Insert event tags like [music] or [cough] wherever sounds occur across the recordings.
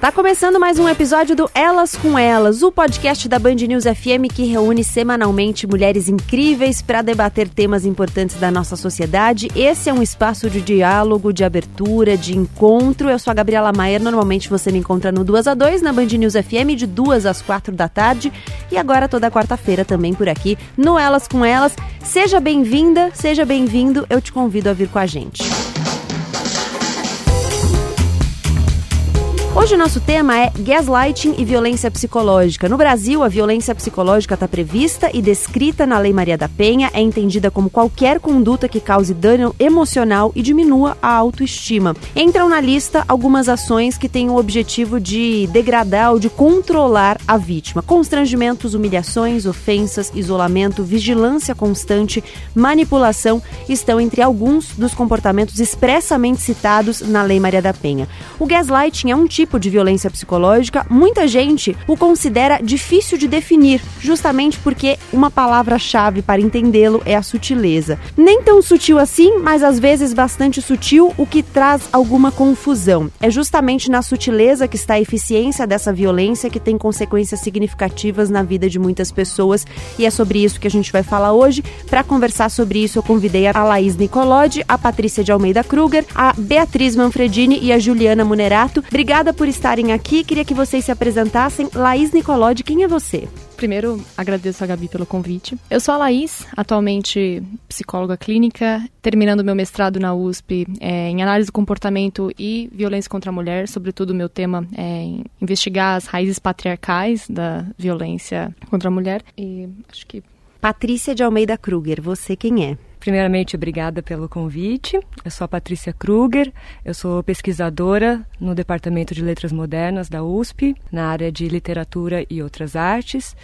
Tá começando mais um episódio do Elas com Elas, o podcast da Band News FM que reúne semanalmente mulheres incríveis para debater temas importantes da nossa sociedade. Esse é um espaço de diálogo, de abertura, de encontro. Eu sou a Gabriela Maier, normalmente você me encontra no 2 a 2 na Band News FM de 2 às 4 da tarde e agora toda quarta-feira também por aqui no Elas com Elas. Seja bem-vinda, seja bem-vindo, eu te convido a vir com a gente. Hoje o nosso tema é gaslighting e violência psicológica. No Brasil, a violência psicológica está prevista e descrita na Lei Maria da Penha, é entendida como qualquer conduta que cause dano emocional e diminua a autoestima. Entram na lista algumas ações que têm o objetivo de degradar ou de controlar a vítima. Constrangimentos, humilhações, ofensas, isolamento, vigilância constante, manipulação estão entre alguns dos comportamentos expressamente citados na Lei Maria da Penha. O gaslighting é um tipo tipo de violência psicológica, muita gente o considera difícil de definir, justamente porque uma palavra-chave para entendê-lo é a sutileza. Nem tão sutil assim, mas às vezes bastante sutil, o que traz alguma confusão. É justamente na sutileza que está a eficiência dessa violência que tem consequências significativas na vida de muitas pessoas e é sobre isso que a gente vai falar hoje. Para conversar sobre isso, eu convidei a Laís Nicolodi, a Patrícia de Almeida Kruger, a Beatriz Manfredini e a Juliana Munerato. Obrigada por estarem aqui. Queria que vocês se apresentassem. Laís Nicolodi, quem é você? Primeiro, agradeço a Gabi pelo convite. Eu sou a Laís, atualmente psicóloga clínica, terminando meu mestrado na USP é, em análise do comportamento e violência contra a mulher. Sobretudo, meu tema é investigar as raízes patriarcais da violência contra a mulher. E acho que. Patrícia de Almeida Kruger, você quem é? Primeiramente, obrigada pelo convite. Eu sou a Patrícia Kruger, eu sou pesquisadora no Departamento de Letras Modernas da USP, na área de literatura e outras artes.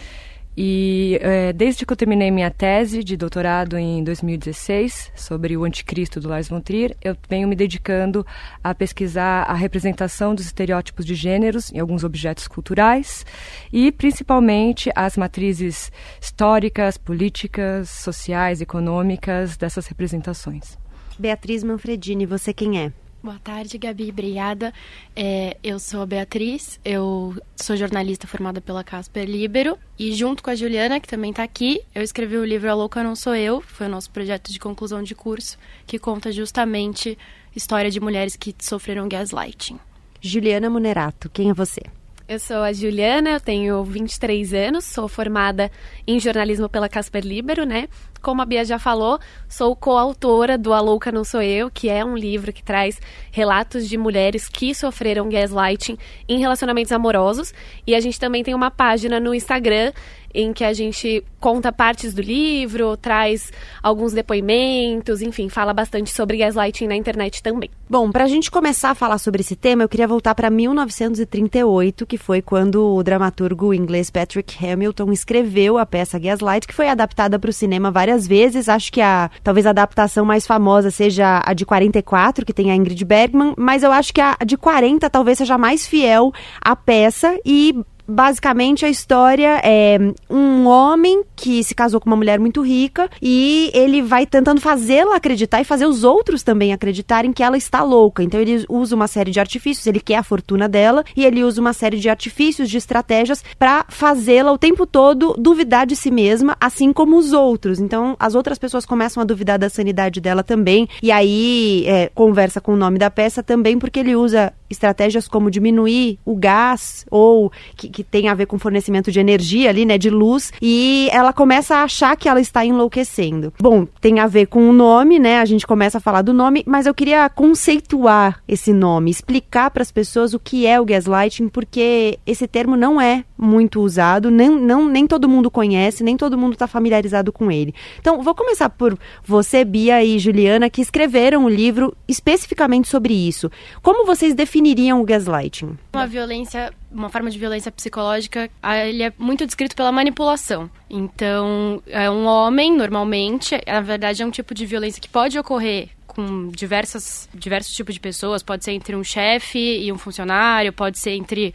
E é, desde que eu terminei minha tese de doutorado em 2016 sobre o anticristo do Lars von Trier, eu venho me dedicando a pesquisar a representação dos estereótipos de gêneros em alguns objetos culturais e principalmente as matrizes históricas, políticas, sociais, econômicas dessas representações. Beatriz Manfredini, você quem é? Boa tarde, Gabi. Obrigada. É, eu sou a Beatriz, eu sou jornalista formada pela Casper Libero e junto com a Juliana, que também está aqui, eu escrevi o livro A Louca Não Sou Eu, foi o nosso projeto de conclusão de curso, que conta justamente história de mulheres que sofreram gaslighting. Juliana Munerato, quem é você? Eu sou a Juliana, eu tenho 23 anos, sou formada em jornalismo pela Casper Libero, né? Como a Bia já falou, sou coautora do A Louca Não Sou Eu, que é um livro que traz relatos de mulheres que sofreram gaslighting em relacionamentos amorosos. E a gente também tem uma página no Instagram em que a gente conta partes do livro, traz alguns depoimentos, enfim, fala bastante sobre gaslighting na internet também. Bom, para a gente começar a falar sobre esse tema, eu queria voltar para 1938, que foi quando o dramaturgo inglês Patrick Hamilton escreveu a peça Gaslight, que foi adaptada para o cinema várias vezes. Acho que a talvez a adaptação mais famosa seja a de 44, que tem a Ingrid Bergman, mas eu acho que a de 40 talvez seja mais fiel à peça e basicamente a história é um homem que se casou com uma mulher muito rica e ele vai tentando fazê-la acreditar e fazer os outros também acreditarem que ela está louca. Então ele usa uma série de artifícios, ele quer a fortuna dela e ele usa uma série de artifícios, de estratégias para fazê-la o tempo todo duvidar de si mesma, assim como os outros. Então as outras pessoas começam a duvidar da sanidade dela também e aí é, conversa com o nome da peça também porque ele usa estratégias como diminuir o gás ou que, que tem a ver com fornecimento de energia ali, né, de luz, e ela começa a achar que ela está enlouquecendo. Bom, tem a ver com o nome, né? A gente começa a falar do nome, mas eu queria conceituar esse nome, explicar para as pessoas o que é o gaslighting, porque esse termo não é muito usado, nem, não, nem todo mundo conhece, nem todo mundo está familiarizado com ele. Então, vou começar por você, Bia e Juliana, que escreveram o livro especificamente sobre isso. Como vocês definiriam o gaslighting? Uma violência, uma forma de violência psicológica, ele é muito descrito pela manipulação. Então, é um homem, normalmente, na verdade é um tipo de violência que pode ocorrer com diversas, diversos tipos de pessoas, pode ser entre um chefe e um funcionário, pode ser entre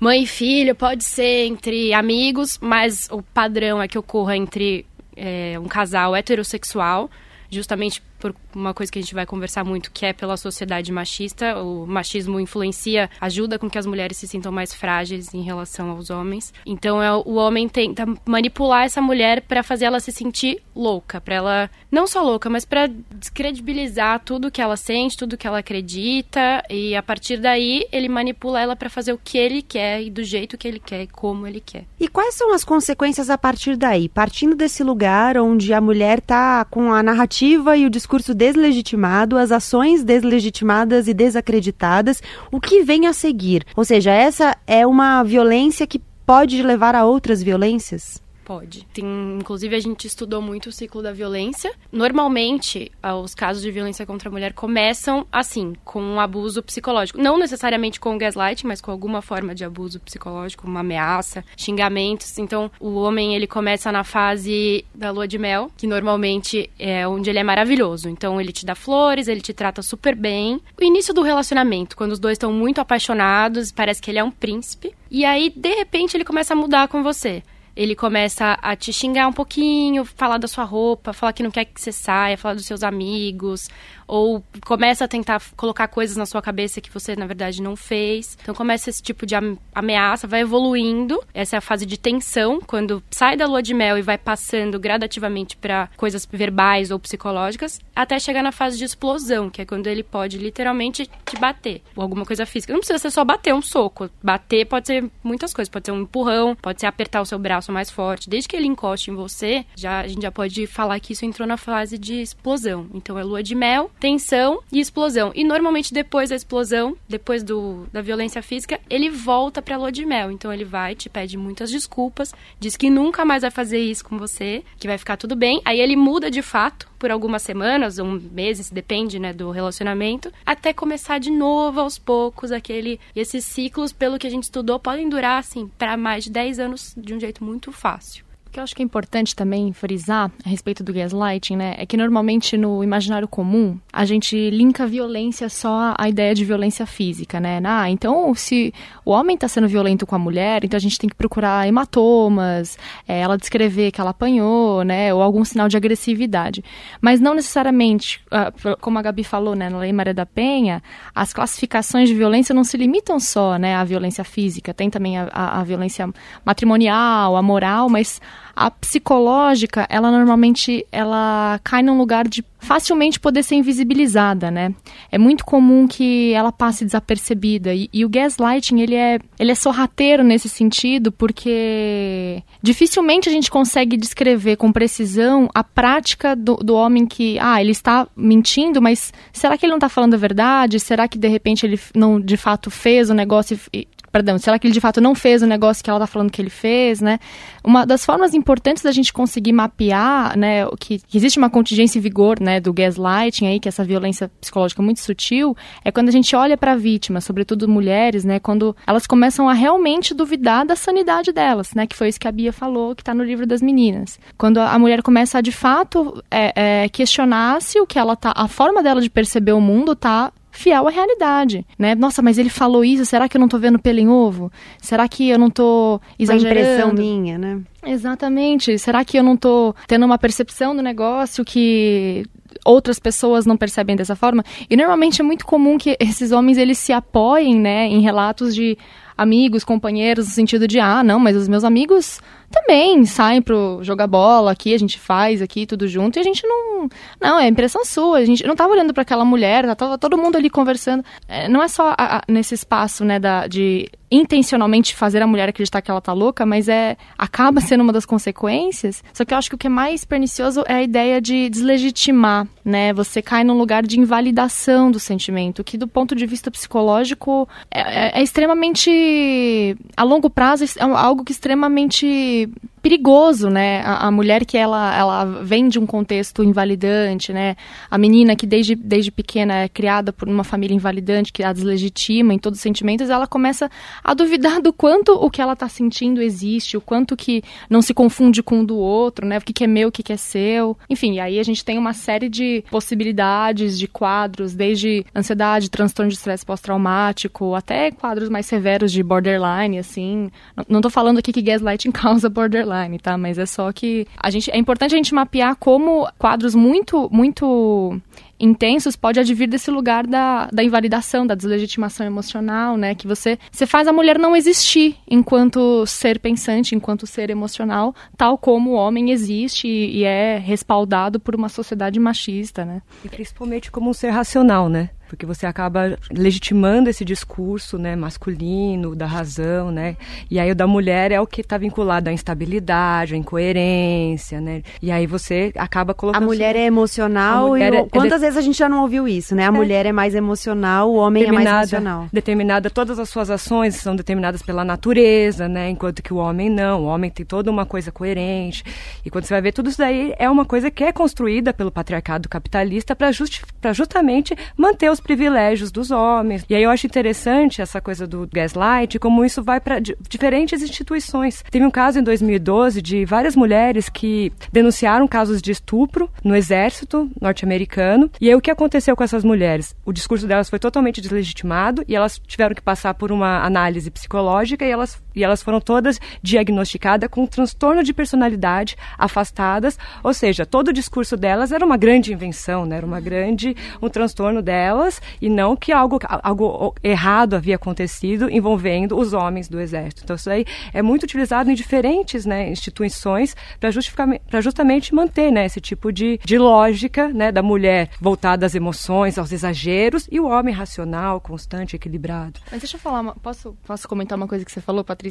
mãe e filho, pode ser entre amigos, mas o padrão é que ocorra entre é, um casal heterossexual, justamente por uma coisa que a gente vai conversar muito, que é pela sociedade machista. O machismo influencia, ajuda com que as mulheres se sintam mais frágeis em relação aos homens. Então é, o homem tenta manipular essa mulher para fazer ela se sentir louca, para ela não só louca, mas para descredibilizar tudo que ela sente, tudo que ela acredita e a partir daí ele manipula ela para fazer o que ele quer e do jeito que ele quer e como ele quer. E quais são as consequências a partir daí? Partindo desse lugar onde a mulher tá com a narrativa e o discurso deslegitimado, as ações deslegitimadas e desacreditadas, o que vem a seguir? Ou seja, essa é uma violência que pode levar a outras violências? Pode. Tem, inclusive, a gente estudou muito o ciclo da violência. Normalmente, ah, os casos de violência contra a mulher começam assim, com um abuso psicológico. Não necessariamente com gaslight, mas com alguma forma de abuso psicológico, uma ameaça, xingamentos. Então, o homem, ele começa na fase da lua de mel, que normalmente é onde ele é maravilhoso. Então, ele te dá flores, ele te trata super bem. O início do relacionamento, quando os dois estão muito apaixonados, parece que ele é um príncipe. E aí, de repente, ele começa a mudar com você ele começa a te xingar um pouquinho, falar da sua roupa, falar que não quer que você saia, falar dos seus amigos, ou começa a tentar colocar coisas na sua cabeça que você na verdade não fez. Então começa esse tipo de ameaça, vai evoluindo. Essa é a fase de tensão, quando sai da lua de mel e vai passando gradativamente para coisas verbais ou psicológicas, até chegar na fase de explosão, que é quando ele pode literalmente te bater, ou alguma coisa física. Não precisa ser só bater um soco. Bater pode ser muitas coisas, pode ser um empurrão, pode ser apertar o seu braço mais forte. Desde que ele encoste em você, já a gente já pode falar que isso entrou na fase de explosão. Então é lua de mel, tensão e explosão. E normalmente depois da explosão, depois do, da violência física, ele volta pra lua de mel. Então ele vai, te pede muitas desculpas, diz que nunca mais vai fazer isso com você, que vai ficar tudo bem. Aí ele muda de fato por algumas semanas ou meses, depende, né, do relacionamento, até começar de novo aos poucos aquele esses ciclos, pelo que a gente estudou, podem durar assim para mais de 10 anos de um jeito muito fácil. Que eu acho que é importante também frisar a respeito do gaslighting, né, é que normalmente no imaginário comum a gente linka a violência só à ideia de violência física, né? Ah, então se o homem está sendo violento com a mulher, então a gente tem que procurar hematomas, é, ela descrever que ela apanhou, né, ou algum sinal de agressividade. Mas não necessariamente, ah, como a Gabi falou, né, na Lei Maria da Penha, as classificações de violência não se limitam só, né, à violência física, tem também a, a, a violência matrimonial, a moral, mas a psicológica, ela normalmente ela cai num lugar de facilmente poder ser invisibilizada, né? É muito comum que ela passe desapercebida e, e, o gaslighting ele é ele é sorrateiro nesse sentido porque dificilmente a gente consegue descrever com precisão a prática do, do homem que ah ele está mentindo, mas será que ele não está falando a verdade? Será que de repente ele não de fato fez o negócio e, perdão, será que ele de fato não fez o negócio que ela está falando que ele fez, né? Uma das formas importantes da gente conseguir mapear, né, que, que existe uma contingência em vigor, né, do gaslighting aí, que é essa violência psicológica muito sutil, é quando a gente olha para a vítima, sobretudo mulheres, né, quando elas começam a realmente duvidar da sanidade delas, né, que foi isso que a Bia falou, que está no livro das meninas. Quando a mulher começa a de fato é, é, questionar se o que ela tá, a forma dela de perceber o mundo tá fiel à realidade, né? Nossa, mas ele falou isso, será que eu não tô vendo pelo em ovo? Será que eu não tô exagerando? Uma impressão minha, né? Exatamente. Será que eu não tô tendo uma percepção do negócio que outras pessoas não percebem dessa forma? E normalmente é muito comum que esses homens eles se apoiem, né, em relatos de amigos, companheiros, no sentido de, ah, não, mas os meus amigos também saem pro jogar bola aqui, a gente faz aqui tudo junto e a gente não. Não, é impressão sua. A gente não tava olhando para aquela mulher, tava todo mundo ali conversando. É, não é só a, a, nesse espaço, né, da, de intencionalmente fazer a mulher acreditar que ela tá louca, mas é acaba sendo uma das consequências. Só que eu acho que o que é mais pernicioso é a ideia de deslegitimar, né? Você cai num lugar de invalidação do sentimento, que do ponto de vista psicológico é, é, é extremamente a longo prazo é algo que é extremamente perigoso, né? A, a, mulher que ela, ela vem de um contexto invalidante, né? A menina que desde, desde pequena é criada por uma família invalidante, que a deslegitima em todos os sentimentos, ela começa a duvidar do quanto o que ela está sentindo existe, o quanto que não se confunde com o do outro, né? O que, que é meu, o que, que é seu. Enfim, aí a gente tem uma série de possibilidades de quadros, desde ansiedade, transtorno de estresse pós-traumático, até quadros mais severos de borderline, assim. Não estou falando aqui que gaslighting [laughs] causa borderline, tá? Mas é só que a gente é importante a gente mapear como quadros muito muito intensos pode advir desse lugar da, da invalidação, da deslegitimação emocional, né? Que você, você faz a mulher não existir enquanto ser pensante, enquanto ser emocional, tal como o homem existe e, e é respaldado por uma sociedade machista, né? E principalmente como um ser racional, né? Porque você acaba legitimando esse discurso, né, masculino, da razão, né, e aí o da mulher é o que está vinculado à instabilidade, à incoerência, né, e aí você acaba colocando... A mulher é emocional mulher e... É, quantas é vezes a gente já não ouviu isso, né, a é. mulher é mais emocional, o homem é mais emocional. Determinada, todas as suas ações são determinadas pela natureza, né, enquanto que o homem não, o homem tem toda uma coisa coerente, e quando você vai ver tudo isso daí, é uma coisa que é construída pelo patriarcado capitalista para just, justamente manter os os privilégios dos homens. E aí eu acho interessante essa coisa do gaslight, como isso vai para diferentes instituições. Teve um caso em 2012 de várias mulheres que denunciaram casos de estupro no exército norte-americano. E aí o que aconteceu com essas mulheres? O discurso delas foi totalmente deslegitimado e elas tiveram que passar por uma análise psicológica e elas, e elas foram todas diagnosticadas com transtorno de personalidade, afastadas. Ou seja, todo o discurso delas era uma grande invenção, né? era uma grande um transtorno delas delas e não que algo, algo errado havia acontecido envolvendo os homens do exército. Então isso aí é muito utilizado em diferentes né, instituições para justamente manter né, esse tipo de, de lógica né, da mulher voltada às emoções, aos exageros e o homem racional, constante, equilibrado. Mas deixa eu falar, uma, posso, posso comentar uma coisa que você falou, Patrícia?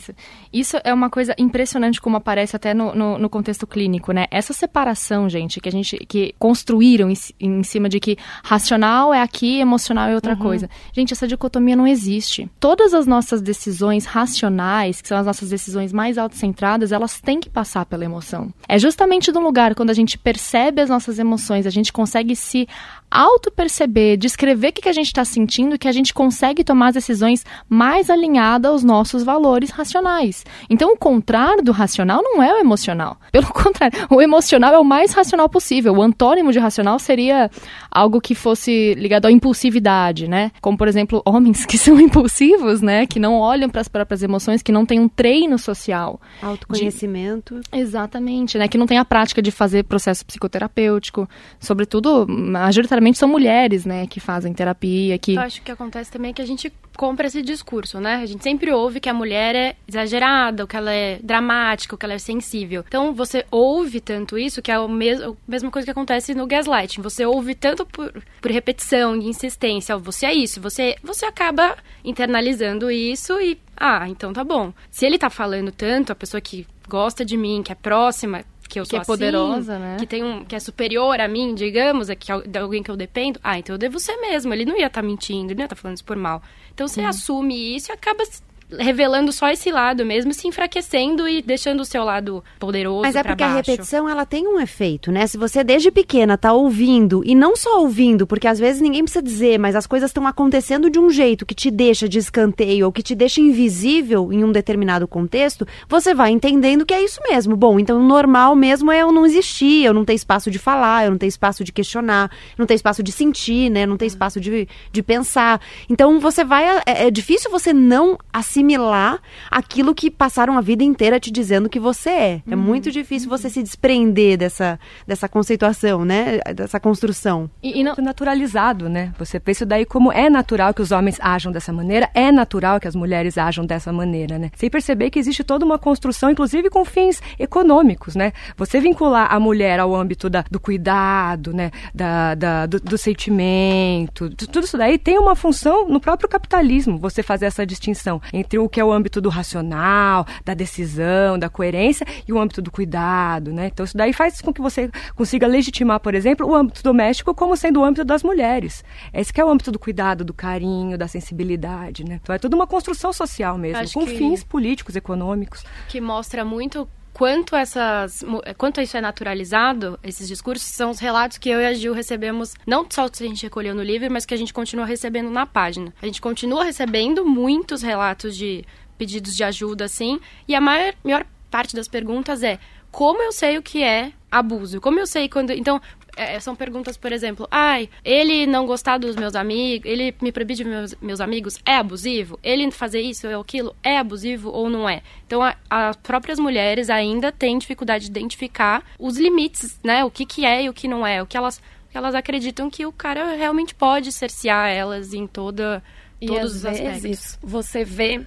Isso é uma coisa impressionante como aparece até no, no, no contexto clínico, né? Essa separação, gente, que a gente que construíram em, em cima de que racional é aqui, emocional é outra uhum. coisa. Gente, essa dicotomia não existe. Todas as nossas decisões racionais, que são as nossas decisões mais autocentradas, elas têm que passar pela emoção. É justamente no lugar quando a gente percebe as nossas emoções, a gente consegue se auto-perceber, descrever o que, que a gente está sentindo, que a gente consegue tomar as decisões mais alinhadas aos nossos valores racionais. Então, o contrário do racional não é o emocional. [laughs] Pelo contrário, o emocional é o mais racional possível. O antônimo de racional seria algo que fosse ligado à impulsividade, né? Como, por exemplo, homens que são [laughs] impulsivos, né? Que não olham para as próprias emoções, que não têm um treino social. Autoconhecimento. De... Exatamente, né? Que não tem a prática de fazer processo psicoterapêutico. Sobretudo, majoritariamente necessariamente são mulheres, né, que fazem terapia, que... Eu acho que acontece também que a gente compra esse discurso, né? A gente sempre ouve que a mulher é exagerada, que ela é dramática, que ela é sensível. Então, você ouve tanto isso, que é a mesma, coisa que acontece no gaslighting. Você ouve tanto por, por repetição, de insistência, você é isso, você, você acaba internalizando isso e, ah, então tá bom. Se ele tá falando tanto, a pessoa que gosta de mim, que é próxima, que eu que sou é assim, poderosa, né? Que tem um que é superior a mim, digamos, é que é de alguém que eu dependo. Ah, então eu devo ser mesmo. Ele não ia estar tá mentindo, ele não ia estar tá falando isso por mal. Então você hum. assume isso e acaba revelando só esse lado mesmo, se enfraquecendo e deixando o seu lado poderoso Mas é porque baixo. a repetição, ela tem um efeito, né? Se você desde pequena tá ouvindo, e não só ouvindo, porque às vezes ninguém precisa dizer, mas as coisas estão acontecendo de um jeito que te deixa de escanteio ou que te deixa invisível em um determinado contexto, você vai entendendo que é isso mesmo. Bom, então o normal mesmo é eu não existir, eu não ter espaço de falar, eu não ter espaço de questionar, não ter espaço de sentir, né? Não ter espaço de, de pensar. Então você vai. É, é difícil você não assistir assimilar aquilo que passaram a vida inteira te dizendo que você é. É uhum. É muito difícil você se desprender dessa, dessa conceituação, né? Dessa construção. E, e não... naturalizado, né? Você pensa daí como é natural que os homens ajam dessa maneira, é natural que as mulheres ajam dessa maneira, né? Sem perceber que existe toda uma construção, inclusive com fins econômicos, né? Você vincular a mulher ao âmbito da, do cuidado, né? Da, da do, do sentimento, tudo isso daí tem uma função no próprio capitalismo, você fazer essa distinção entre o que é o âmbito do racional, da decisão, da coerência e o âmbito do cuidado, né? Então isso daí faz com que você consiga legitimar, por exemplo, o âmbito doméstico como sendo o âmbito das mulheres. Esse que é o âmbito do cuidado, do carinho, da sensibilidade, né? Então é tudo uma construção social mesmo, com fins políticos, econômicos. Que mostra muito quanto essas quanto isso é naturalizado, esses discursos são os relatos que eu e a Gil recebemos, não só que a gente recolheu no livro, mas que a gente continua recebendo na página. A gente continua recebendo muitos relatos de pedidos de ajuda assim, e a maior, maior parte das perguntas é: como eu sei o que é abuso? Como eu sei quando. Então, é, são perguntas, por exemplo, ai, ele não gostar dos meus amigos, ele me proibir de meus, meus amigos é abusivo? Ele fazer isso ou aquilo é abusivo ou não é? Então, a, as próprias mulheres ainda têm dificuldade de identificar os limites, né? O que, que é e o que não é. O que elas, elas acreditam que o cara realmente pode cercear elas em toda, todos os aspectos. Vezes, você vê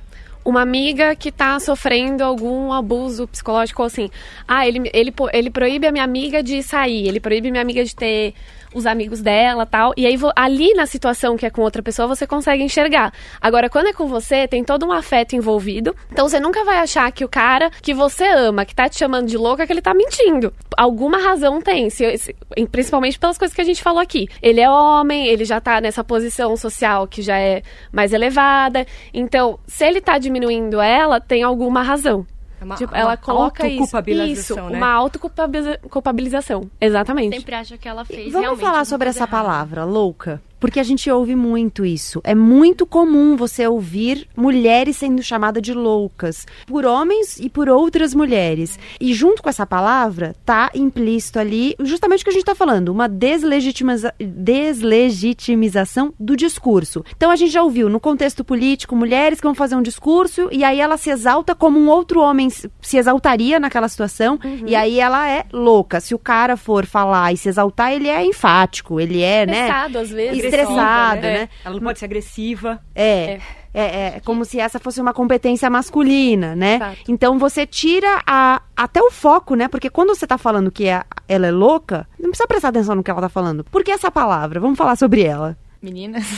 uma amiga que está sofrendo algum abuso psicológico, assim, ah, ele, ele, ele proíbe a minha amiga de sair, ele proíbe minha amiga de ter os amigos dela tal. E aí, ali na situação que é com outra pessoa, você consegue enxergar. Agora, quando é com você, tem todo um afeto envolvido. Então, você nunca vai achar que o cara que você ama, que tá te chamando de louca, que ele tá mentindo. Alguma razão tem, se, se, principalmente pelas coisas que a gente falou aqui. Ele é homem, ele já tá nessa posição social que já é mais elevada. Então, se ele tá diminuindo ela, tem alguma razão. É uma, tipo, ela coloca isso, isso né? uma autoculpabilização. Exatamente. Sempre acha que ela fez. Vamos falar sobre essa errado. palavra, louca. Porque a gente ouve muito isso. É muito comum você ouvir mulheres sendo chamadas de loucas por homens e por outras mulheres. E junto com essa palavra tá implícito ali justamente o que a gente está falando, uma deslegitimiza deslegitimização do discurso. Então a gente já ouviu no contexto político mulheres que vão fazer um discurso e aí ela se exalta como um outro homem se exaltaria naquela situação uhum. e aí ela é louca. Se o cara for falar e se exaltar, ele é enfático, ele é, Pensado, né? às vezes estressado, né? né? Ela não pode ser agressiva. É. é. É, é, como se essa fosse uma competência masculina, né? Exato. Então você tira a, até o foco, né? Porque quando você tá falando que é, ela é louca, não precisa prestar atenção no que ela tá falando. Por que essa palavra? Vamos falar sobre ela. Meninas. [laughs]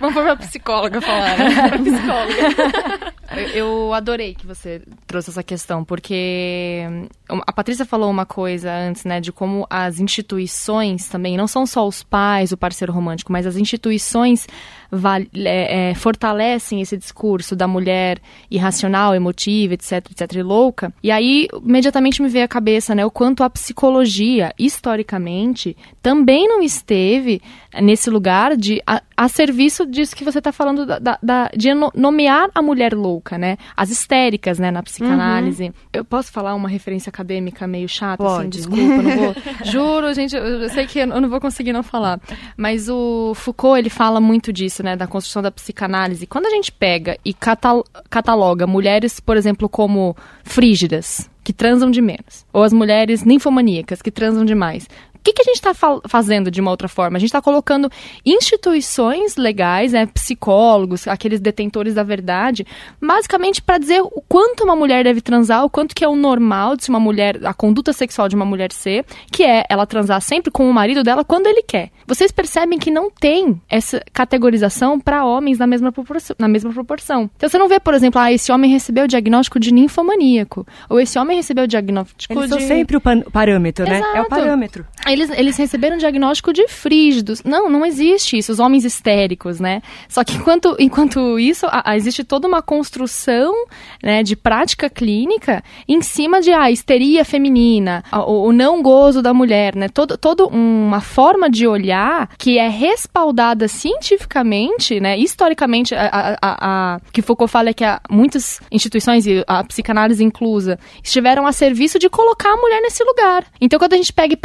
vamos pôr pra psicóloga falar. Né? [laughs] psicóloga. Eu adorei que você trouxe essa questão, porque hum, a Patrícia falou uma coisa antes, né, de como as instituições também, não são só os pais, o parceiro romântico, mas as instituições é, é, fortalecem esse discurso da mulher irracional, emotiva, etc, etc, e louca. E aí, imediatamente me veio à cabeça, né, o quanto a psicologia, historicamente, também não esteve nesse lugar de a, a serviço disso que você está falando da, da, da, de nomear a mulher louca, né? As histéricas, né, na psicanálise. Uhum. Eu posso falar uma referência acadêmica meio chata, assim, Pode. assim, desculpa, não vou. [laughs] Juro, gente, eu sei que eu não vou conseguir não falar. Mas o Foucault, ele fala muito disso, né, da construção da psicanálise. Quando a gente pega e cataloga mulheres, por exemplo, como frígidas, que transam de menos. Ou as mulheres ninfomaníacas, que transam demais que, que a gente está fa fazendo de uma outra forma? A gente está colocando instituições legais, né, psicólogos, aqueles detentores da verdade, basicamente para dizer o quanto uma mulher deve transar, o quanto que é o normal de se uma mulher, a conduta sexual de uma mulher ser, que é ela transar sempre com o marido dela quando ele quer. Vocês percebem que não tem essa categorização para homens na mesma, na mesma proporção. Então você não vê, por exemplo, ah, esse homem recebeu o diagnóstico de ninfomaníaco, ou esse homem recebeu o diagnóstico Eles de... são sempre o parâmetro, né? Exato. É o parâmetro eles, eles receberam diagnóstico de frígidos. Não, não existe isso, os homens histéricos, né? Só que enquanto, [laughs] enquanto isso, a, a, existe toda uma construção né, de prática clínica em cima de a ah, histeria feminina, a, o, o, não gozo da mulher, né? Todo, todo uma forma de olhar que é respaldada cientificamente, né? Historicamente, a, a, que Foucault fala é que muitas instituições, e a psicanálise inclusa, estiveram a serviço de colocar a mulher nesse lugar. Então, quando a gente pega e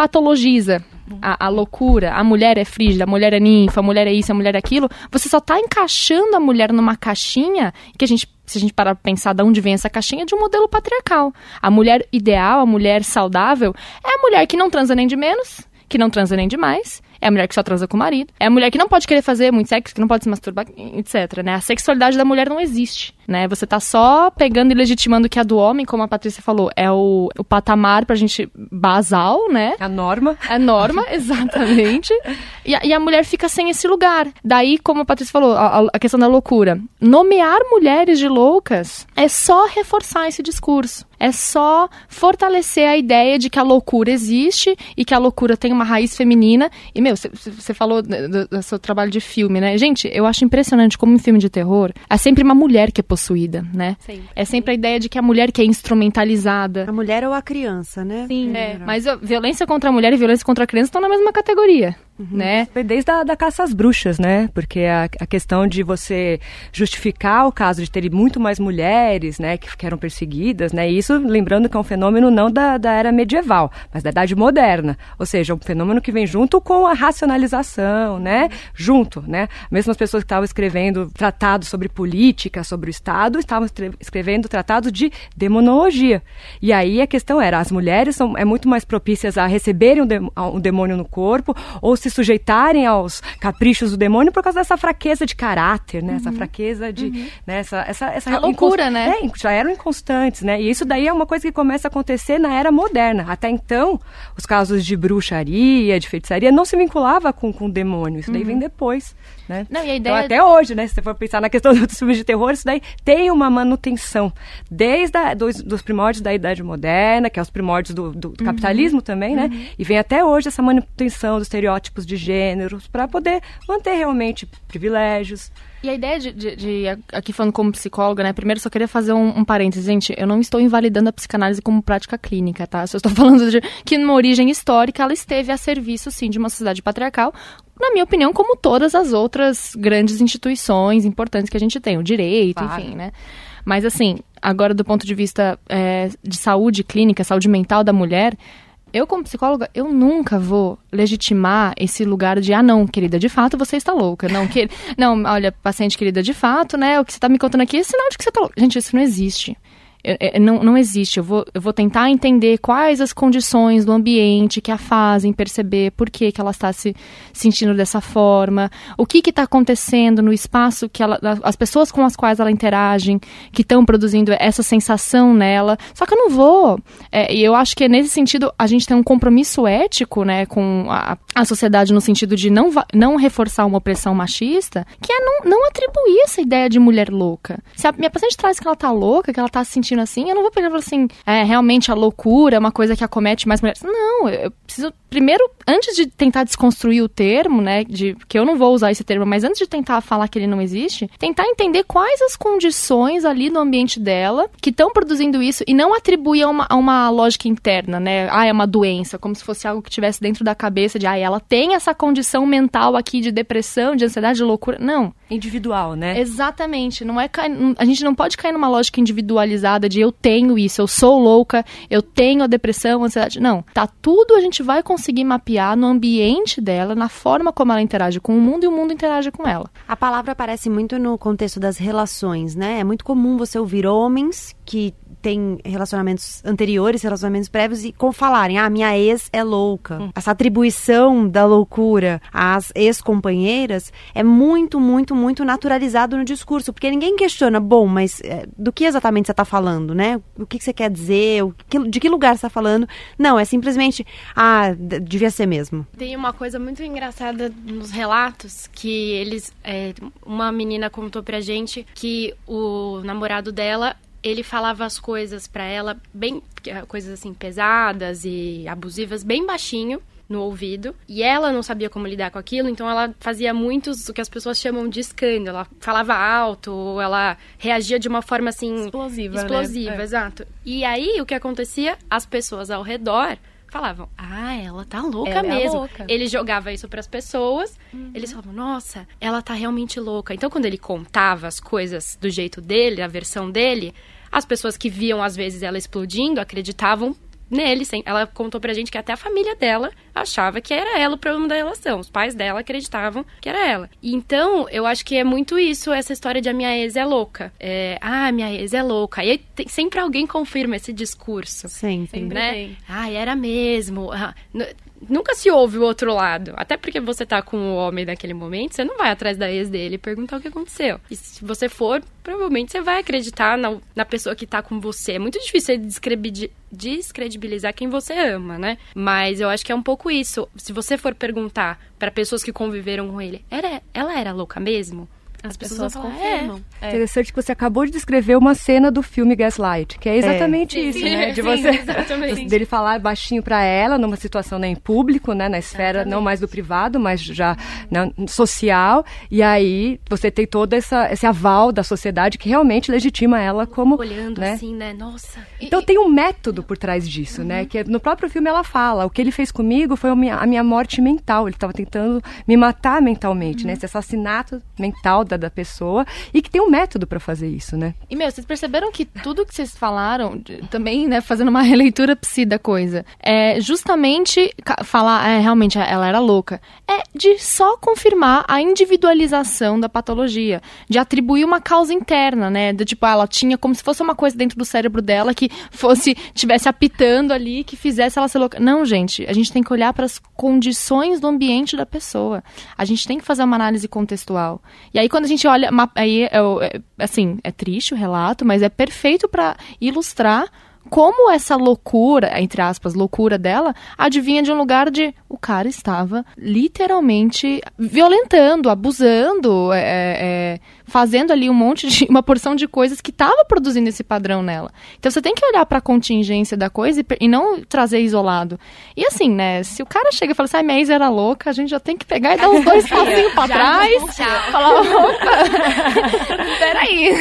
patologia a, a, loucura, a mulher é frígida, a mulher é ninfa, a mulher é isso, a mulher é aquilo, você só está encaixando a mulher numa caixinha que a gente, se a gente parar pra pensar de onde vem essa caixinha, de um modelo patriarcal. A mulher ideal, a mulher saudável, é a mulher que não transa nem de menos, que não transa nem de mais, é a mulher que só transa com o marido, é a mulher que não pode querer fazer muito sexo, que não pode se masturbar, etc, né? A sexualidade da mulher não existe, né? Você tá só pegando e legitimando que a do homem, como a Patrícia falou, é o, o patamar pra gente basal, né? A norma. A norma, [laughs] exatamente. e, a, e, a, mulher fica sem esse lugar. Daí, como a Patrícia falou, a, a questão da loucura. Nomear mulheres de loucas é só reforçar esse discurso é só fortalecer a ideia de que a loucura existe e que a loucura tem uma raiz feminina. E, meu, você falou do, do, seu trabalho de filme, né? Gente, eu acho impressionante como em filme de terror é sempre uma mulher que é possuída possuída, né? Sempre. É sempre a ideia de que a mulher que é instrumentalizada. A mulher ou a criança, né? Sim, é. Mas a violência contra a mulher e violência contra a criança estão na mesma categoria, né? Desde a da caça às bruxas, né? Porque a, a questão de você justificar o caso de ter muito mais mulheres, né, que, que eram perseguidas, né? E isso, lembrando que é um fenômeno não da, da era medieval, mas da idade moderna. Ou seja, um fenômeno que vem junto com a racionalização, né? Junto, né? Mesmo as pessoas que estavam escrevendo tratados sobre política, sobre o Estado, estavam escre- escrevendo tratados de demonologia. E aí a questão era, as mulheres são é muito mais propícias a receberem um, dem- demônio no corpo ou se sujeitarem aos caprichos do demônio por causa dessa fraqueza de caráter, né? Essa fraqueza de, né? Essa, essa, essa A loucura, né? É, já eram inconstantes, né? E isso daí é uma coisa que começa a acontecer na era moderna. Até então, os casos de bruxaria, de feitiçaria, não se vinculava com, com o demônio. Isso daí vem depois, né? Não, e a Então, ideia- até hoje, né? Se você for pensar na questão [laughs] dos filmes de terror, isso daí tem uma manutenção. Desde a, dos, dos primórdios da Idade Moderna, que é os primórdios do, do- do capitalismo também, né? E vem até hoje essa manutenção dos estereótipos de gêneros para poder manter realmente privilégios. E a ideia de, de- de- aqui falando como psicóloga, né? Primeiro só queria fazer um, um parênteses, gente. Eu não estou invalidando a psicanálise como prática clínica, tá? Só estou [laughs] falando de que numa origem histórica ela esteve a serviço, sim, de uma sociedade patriarcal. Na minha opinião, como todas as outras grandes instituições importantes que a gente tem, o direito, Claro. enfim, né? Mas assim, agora do ponto de vista é, de saúde clínica, saúde mental da mulher, eu, como psicóloga, eu nunca vou legitimar esse lugar de, ah, não, querida, de fato você está louca. Não, que, não olha, paciente querida, de fato, né, o que você está me contando aqui é sinal de que você está louca. Gente, isso não existe. Eu- eu- não, não existe. Eu vou, eu vou tentar entender quais as condições do ambiente que a fazem perceber por que, que ela está se sentindo dessa forma, o que está acontecendo no espaço que ela, as pessoas com as quais ela interage, que estão produzindo essa sensação nela. Só que eu não vou. é, e eu acho que nesse sentido a gente tem um compromisso ético, né, com a, a sociedade no sentido de não, não reforçar uma opressão machista, que é não, não atribuir essa ideia de mulher louca. Se a minha paciente traz que ela tá louca, que ela tá se sentindo assim, eu não vou pegar e falar assim, é, realmente a loucura é uma coisa que acomete mais mulheres. Não, eu preciso, primeiro, antes de tentar desconstruir o termo, né, de que eu não vou usar esse termo, mas antes de tentar falar que ele não existe, tentar entender quais as condições ali no ambiente dela que estão produzindo isso e não atribuir a uma, a uma lógica interna, né? Ah, é uma doença, como se fosse algo que tivesse dentro da cabeça de, ah, ela tem essa condição mental aqui de depressão, de ansiedade, de loucura. Não. Individual, né? Exatamente. Não é cair- a gente não pode cair numa lógica individualizada de eu tenho isso, eu sou louca, eu tenho a depressão, a ansiedade. Não. Tá tudo a gente vai conseguir mapear no ambiente dela, na forma como ela interage com o mundo e o mundo interage com ela. A palavra aparece muito no contexto das relações, né? É muito comum você ouvir homens que têm relacionamentos anteriores, relacionamentos prévios, e com falarem, ah, minha ex é louca. Essa atribuição da loucura às ex-companheiras é muito, muito, muito naturalizado no discurso, porque ninguém questiona, bom, mas é, do que exatamente você está falando, né? O que, que você quer dizer? O que- de que lugar você está falando? Não, é simplesmente, ah, devia ser mesmo. Tem uma coisa muito engraçada nos relatos que eles. é, uma menina contou pra gente que o namorado dela. Ele falava as coisas pra ela bem é, coisas assim pesadas e abusivas bem baixinho no ouvido e ela não sabia como lidar com aquilo, então ela fazia muitos o que as pessoas chamam de escândalo. Ela falava alto, ou ela reagia de uma forma assim Explosiva, né? explosiva, É. exato. E aí o que acontecia? As pessoas ao redor falavam: "Ah, ela tá louca Ela é mesmo". louca. Ele jogava isso pras pessoas, eles falavam: "Nossa, ela tá realmente louca". Então quando ele contava as coisas do jeito dele, a versão dele, as pessoas que viam às vezes ela explodindo acreditavam nele. sem- Ela contou pra gente que até a família dela achava que era ela o problema da relação. Os pais dela acreditavam que era ela. Então, eu acho que é muito isso, essa história de a minha ex é louca. É, ah, minha ex é louca. E aí tem- sempre alguém confirma esse discurso Sempre. Sempre. né? Ah, era mesmo. Ah, nunca se ouve o outro lado. Até porque você tá com o homem naquele momento, você não vai atrás da ex dele e perguntar o que aconteceu. E se você for, provavelmente você vai acreditar na, na pessoa que tá com você. É muito difícil você descredibilizar quem você ama, né? Mas eu acho que é um pouco isso. Se você for perguntar pra pessoas que conviveram com ele, era, ela era louca mesmo? As, pessoas, pessoas confirmam. É. Interessante que você acabou de descrever uma cena do filme Gaslight, que é exatamente é. isso, sim, né? [laughs] De sim, você exatamente. dele falar baixinho para ela numa situação né, em público, né, na esfera exatamente. não mais do privado, mas já né, social, e aí você tem todo essa, esse aval da sociedade que realmente legitima ela como, olhando né? assim, né? Nossa. Então tem um método por trás disso, né? uhum. né? Que no próprio filme ela fala, o que ele fez comigo foi a minha, a minha morte mental, ele estava tentando me matar mentalmente, né? uhum. né? Esse assassinato mental da, pessoa e que tem um método para fazer isso, né? E, meu, vocês perceberam que tudo que vocês falaram, também, né, fazendo uma releitura psi da coisa, é justamente falar, é, realmente, ela era louca, é de só confirmar a individualização da patologia, de atribuir uma causa interna, né? De, tipo, ela tinha como se fosse uma coisa dentro do cérebro dela que fosse, tivesse apitando ali, que fizesse ela ser louca. Não, gente, a gente tem que olhar para as condições do ambiente da pessoa. A gente tem que fazer uma análise contextual. E aí, quando a gente olha, aí, é, é, assim, é triste o relato, mas é perfeito para ilustrar como essa loucura, entre aspas, loucura dela, adivinha de um lugar de o cara estava literalmente violentando, abusando, é, é, fazendo ali um monte de [laughs] uma porção de coisas que estava produzindo esse padrão nela. Então você tem que olhar para a contingência da coisa e, e, não trazer isolado. E assim, né, se o cara chega e fala assim, ah, minha ex era louca, a gente já tem que pegar e dar uns dois [laughs] passinhos para trás, falar, opa, [laughs] peraí.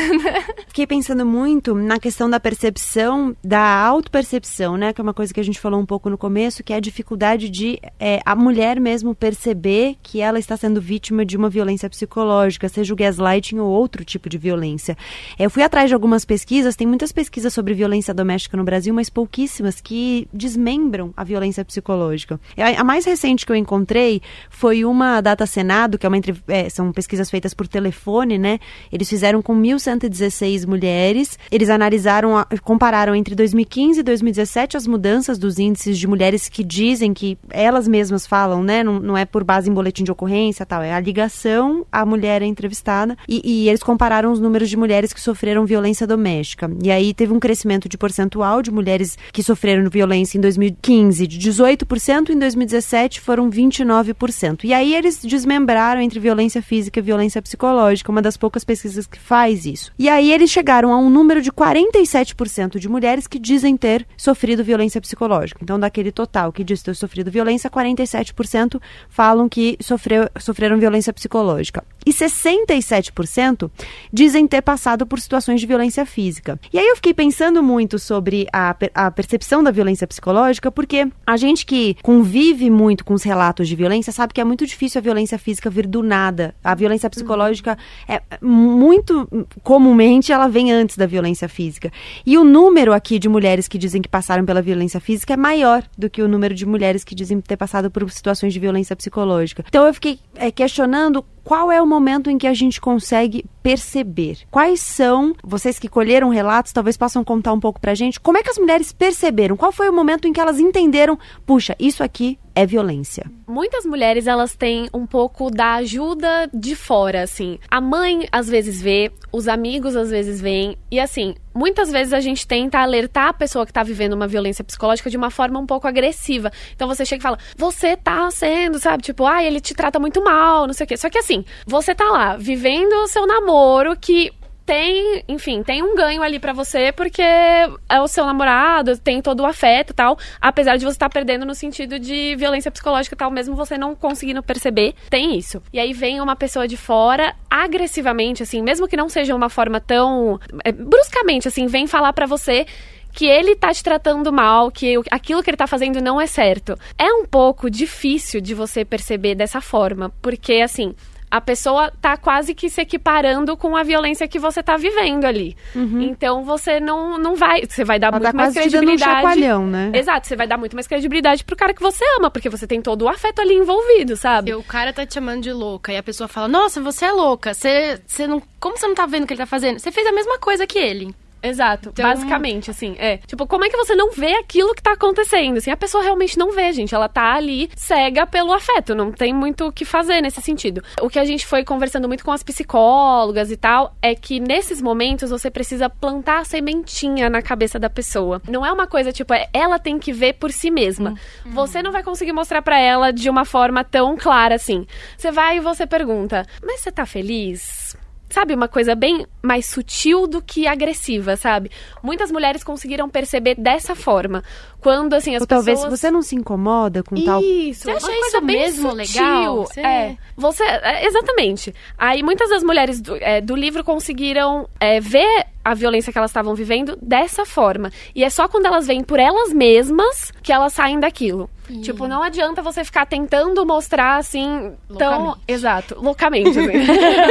Fiquei pensando muito na questão da percepção, da autopercepção, né, que é uma coisa que a gente falou um pouco no começo, que é a dificuldade de é, a mulher mesmo perceber que ela está sendo vítima de uma violência psicológica, seja o gaslighting ou outro tipo de violência. É, eu fui atrás de algumas pesquisas, tem muitas pesquisas sobre violência doméstica no Brasil, mas pouquíssimas que desmembram a violência psicológica. A, a mais recente que eu encontrei foi uma data Senado, que é uma é, são pesquisas feitas por telefone, né? Eles fizeram com 1.116 mulheres, eles analisaram, compararam entre 2015 e 2017 as mudanças dos índices de mulheres que dizem que elas mesmas falam, né? Não, não é por base em boletim de ocorrência tal, é a ligação à mulher é entrevistada e, e, eles compararam os números de mulheres que sofreram violência doméstica. E aí teve um crescimento de percentual de mulheres que sofreram violência em 2015 de 18%, em 2017 foram 29%. E aí eles desmembraram entre violência física e violência psicológica, uma das poucas pesquisas que faz isso. E aí eles chegaram a um número de 47% de mulheres que dizem ter sofrido violência psicológica. Então, daquele total que diz ter sofrido violência, 47% falam que sofreu, sofreram violência psicológica. E 67% dizem ter passado por situações de violência física. E aí eu fiquei pensando muito sobre a, a percepção da violência psicológica, porque a gente que convive muito com os relatos de violência sabe que é muito difícil a violência física vir do nada. A violência psicológica é muito comumente ela vem antes da violência física. E o número aqui de mulheres que dizem que passaram pela violência física é maior do que o número de mulheres que dizem ter passado por situações de violência psicológica. Então eu fiquei é, questionando qual é o momento em que a gente consegue perceber? Quais são, vocês que colheram relatos, talvez possam contar um pouco pra gente, como é que as mulheres perceberam? Qual foi o momento em que elas entenderam, puxa, isso aqui é violência. Muitas mulheres, elas têm um pouco da ajuda de fora, assim. A mãe, às vezes, vê, os amigos, às vezes, veem. E, assim, muitas vezes a gente tenta alertar a pessoa que tá vivendo uma violência psicológica de uma forma um pouco agressiva. Então, você chega e fala, você tá sendo, sabe? Tipo, ah, ele te trata muito mal, não sei o quê. Só que, assim, você tá lá, vivendo o seu namoro, que tem, enfim, tem um ganho ali para você porque é o seu namorado, tem todo o afeto e tal, apesar de você estar tá perdendo no sentido de violência psicológica e tal, mesmo você não conseguindo perceber, tem isso. E aí vem uma pessoa de fora agressivamente, assim, mesmo que não seja uma forma tão é, bruscamente, assim, vem falar para você que ele tá te tratando mal, que aquilo que ele tá fazendo não é certo. É um pouco difícil de você perceber dessa forma, porque assim, a pessoa tá quase que se equiparando com a violência que você tá vivendo ali. Uhum. Então você não, não vai. Você vai dar Ela muito tá mais credibilidade. Um né? Exato, você vai dar muito mais credibilidade pro cara que você ama, porque você tem todo o afeto ali envolvido, sabe? Se o cara tá te chamando de louca e a pessoa fala, nossa, você é louca, você, você não. Como você não tá vendo o que ele tá fazendo? Você fez a mesma coisa que ele. Exato, então... basicamente, assim, é. Tipo, como é que você não vê aquilo que tá acontecendo? Assim, a pessoa realmente não vê, gente. Ela tá ali cega pelo afeto, não tem muito o que fazer nesse sentido. O que a gente foi conversando muito com as psicólogas e tal, é que nesses momentos você precisa plantar a sementinha na cabeça da pessoa. Não é uma coisa, tipo, é, ela tem que ver por si mesma. Uhum. Você não vai conseguir mostrar para ela de uma forma tão clara assim. Você vai e você pergunta, mas você tá feliz? Sabe, uma coisa bem mais sutil do que agressiva, sabe? Muitas mulheres conseguiram perceber dessa forma. Quando, assim, as Ou talvez pessoas... você não se incomoda com tal. Isso, Você acha uma isso coisa bem mesmo sutil. legal? Você- É, você, é, exatamente. Aí muitas das mulheres do, é, do livro conseguiram é, ver a violência que elas estavam vivendo dessa forma. E é só quando elas veem por elas mesmas que elas saem daquilo. Tipo, não adianta você ficar tentando mostrar assim tão. Loucamente. Exato, loucamente. Assim. [laughs]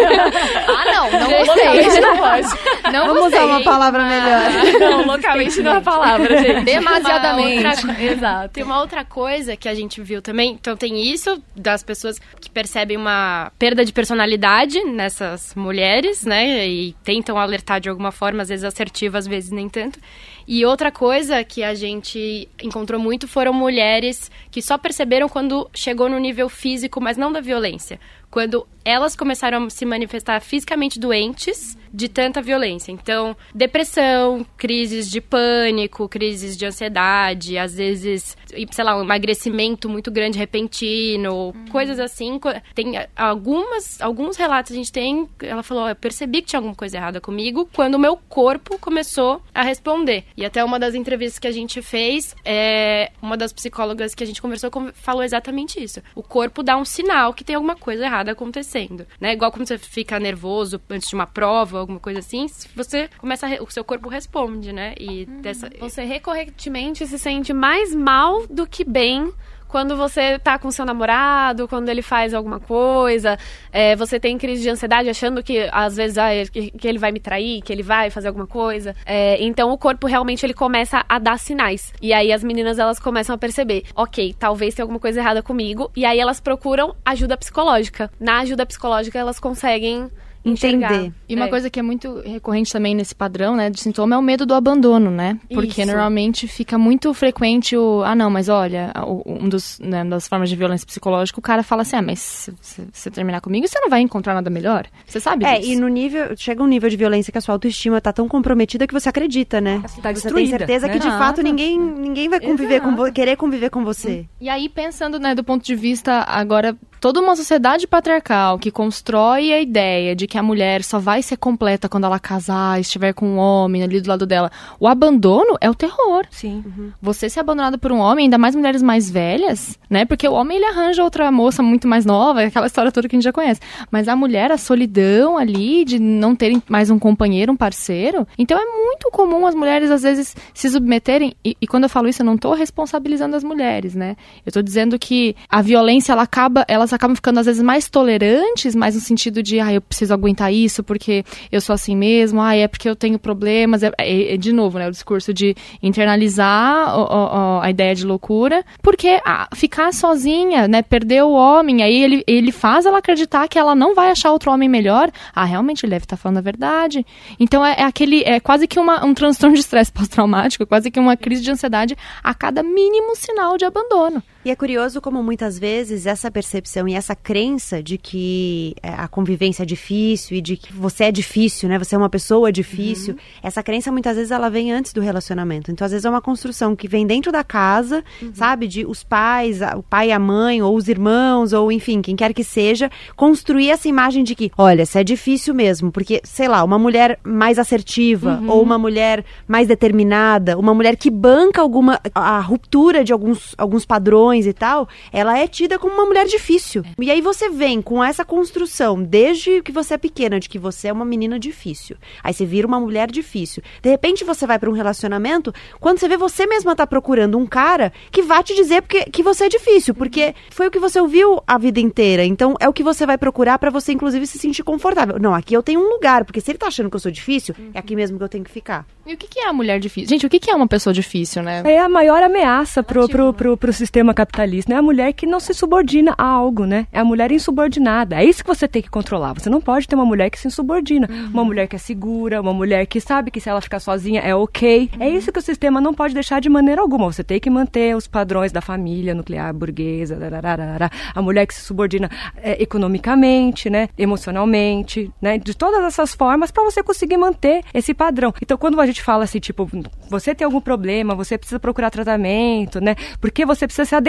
Ah, não, não loucamente não pode. Não Vamos usar uma gostei. palavra melhor. Não, loucamente não é a palavra, gente. Demasiadamente. Outra- [laughs] Exato. Tem uma outra coisa que a gente viu também. Então, tem isso das pessoas que percebem uma perda de personalidade nessas mulheres, né? E tentam alertar de alguma forma, às vezes assertiva, às vezes nem tanto. E outra coisa que a gente encontrou muito foram mulheres que só perceberam quando chegou no nível físico, mas não da violência. Quando elas começaram a se manifestar fisicamente doentes de tanta violência. Então, depressão, crises de pânico, crises de ansiedade, às vezes, sei lá, um emagrecimento muito grande, repentino, coisas assim. Tem algumas, alguns relatos a gente tem, ela falou, "Ó, eu percebi que tinha alguma coisa errada comigo quando o meu corpo começou a responder. E até uma das entrevistas que a gente fez, é, uma das psicólogas que a gente conversou falou exatamente isso. O corpo dá um sinal que tem alguma coisa errada acontecendo, né? Igual quando você fica nervoso antes de uma prova, alguma coisa assim, você começa a re- o seu corpo responde, né? E dessa Você recorrentemente se sente mais mal do que bem quando você tá com seu namorado, quando ele faz alguma coisa, é, você tem crise de ansiedade achando que às vezes ah, ele- que, que ele vai me trair, que ele vai fazer alguma coisa. É, então o corpo realmente ele começa a dar sinais. E aí as meninas elas começam a perceber, ok, talvez tenha alguma coisa errada comigo. E aí elas procuram ajuda psicológica. Na ajuda psicológica elas conseguem enxergar. Entender. E uma É. coisa que é muito recorrente também nesse padrão, né, de sintoma é o medo do abandono, né? Porque Isso. normalmente fica muito frequente o, ah, não, mas olha, um dos, né, uma das formas de violência psicológica, o cara fala assim, ah, mas se você terminar comigo, você não vai encontrar nada melhor. Você sabe É, disso? e no nível. Chega um nível de violência que a sua autoestima tá tão comprometida que você acredita, né? Você tá você tem certeza né? que de fato ninguém, ninguém vai conviver com Exato. querer conviver com você. E aí, pensando, né, do ponto de vista agora, toda uma sociedade patriarcal que constrói a ideia de que a mulher só vai ser completa quando ela casar, estiver com um homem ali do lado dela. O abandono é o terror. Sim. Você ser abandonada por um homem, ainda mais mulheres mais velhas, né? Porque o homem ele arranja outra moça muito mais nova, aquela história toda que a gente já conhece. Mas a mulher, a solidão ali de não terem mais um companheiro, um parceiro. Então é muito comum as mulheres às vezes se submeterem. E, e quando eu falo isso, eu não tô responsabilizando as mulheres, né? Eu tô dizendo que a violência ela acaba, elas acabam ficando às vezes mais tolerantes, mais no sentido de, ah, eu preciso aguentar isso porque eu sou assim mesmo, ah, é porque eu tenho problemas. É, é- é de novo, né? O discurso de internalizar o- o- a ideia de loucura, porque ah, ficar sozinha, né? Perder o homem, aí ele, ele faz ela acreditar que ela não vai achar outro homem melhor. Ah, realmente ele deve estar falando a verdade. Então é, é aquele, é quase que uma, um transtorno de estresse pós-traumático, quase que uma crise de ansiedade a cada mínimo sinal de abandono. E é curioso como muitas vezes essa percepção e essa crença de que é, a convivência é difícil e de que você é difícil, né? Você é uma pessoa difícil. Essa crença muitas vezes ela vem antes do relacionamento. Então às vezes é uma construção que vem dentro da casa, sabe? De os pais, o pai e a mãe, ou os irmãos, ou enfim, quem quer que seja, construir essa imagem de que, olha, isso é difícil mesmo, porque, sei lá, uma mulher mais assertiva, ou uma mulher mais determinada, uma mulher que banca alguma a a ruptura de alguns, alguns padrões e tal, ela é tida como uma mulher difícil. E aí você vem com essa construção, desde que você é pequena, de que você é uma menina difícil. Aí você vira uma mulher difícil. De repente você vai para um relacionamento, quando você vê você mesma tá procurando um cara que vá te dizer porque, que você é difícil, porque foi o que você ouviu a vida inteira. Então é o que você vai procurar para você, inclusive, se sentir confortável. Não, aqui eu tenho um lugar, porque se ele tá achando que eu sou difícil, é aqui mesmo que eu tenho que ficar. E o que, que é a mulher difícil? Gente, o que, que é uma pessoa difícil, né? É a maior ameaça pro, pro, pro, pro sistema capitalista. É a mulher que não se subordina a algo, né? É a mulher insubordinada. É isso que você tem que controlar. Você não pode ter uma mulher que se insubordina. Uma mulher que é segura, uma mulher que sabe que se ela ficar sozinha é ok. É isso que o sistema não pode deixar de maneira alguma. Você tem que manter os padrões da família nuclear burguesa. dararara. A mulher que se subordina é, economicamente, né? Emocionalmente, né? De todas essas formas para você conseguir manter esse padrão. Então, quando a gente fala assim, tipo, você tem algum problema, você precisa procurar tratamento, né? Porque você precisa se adequar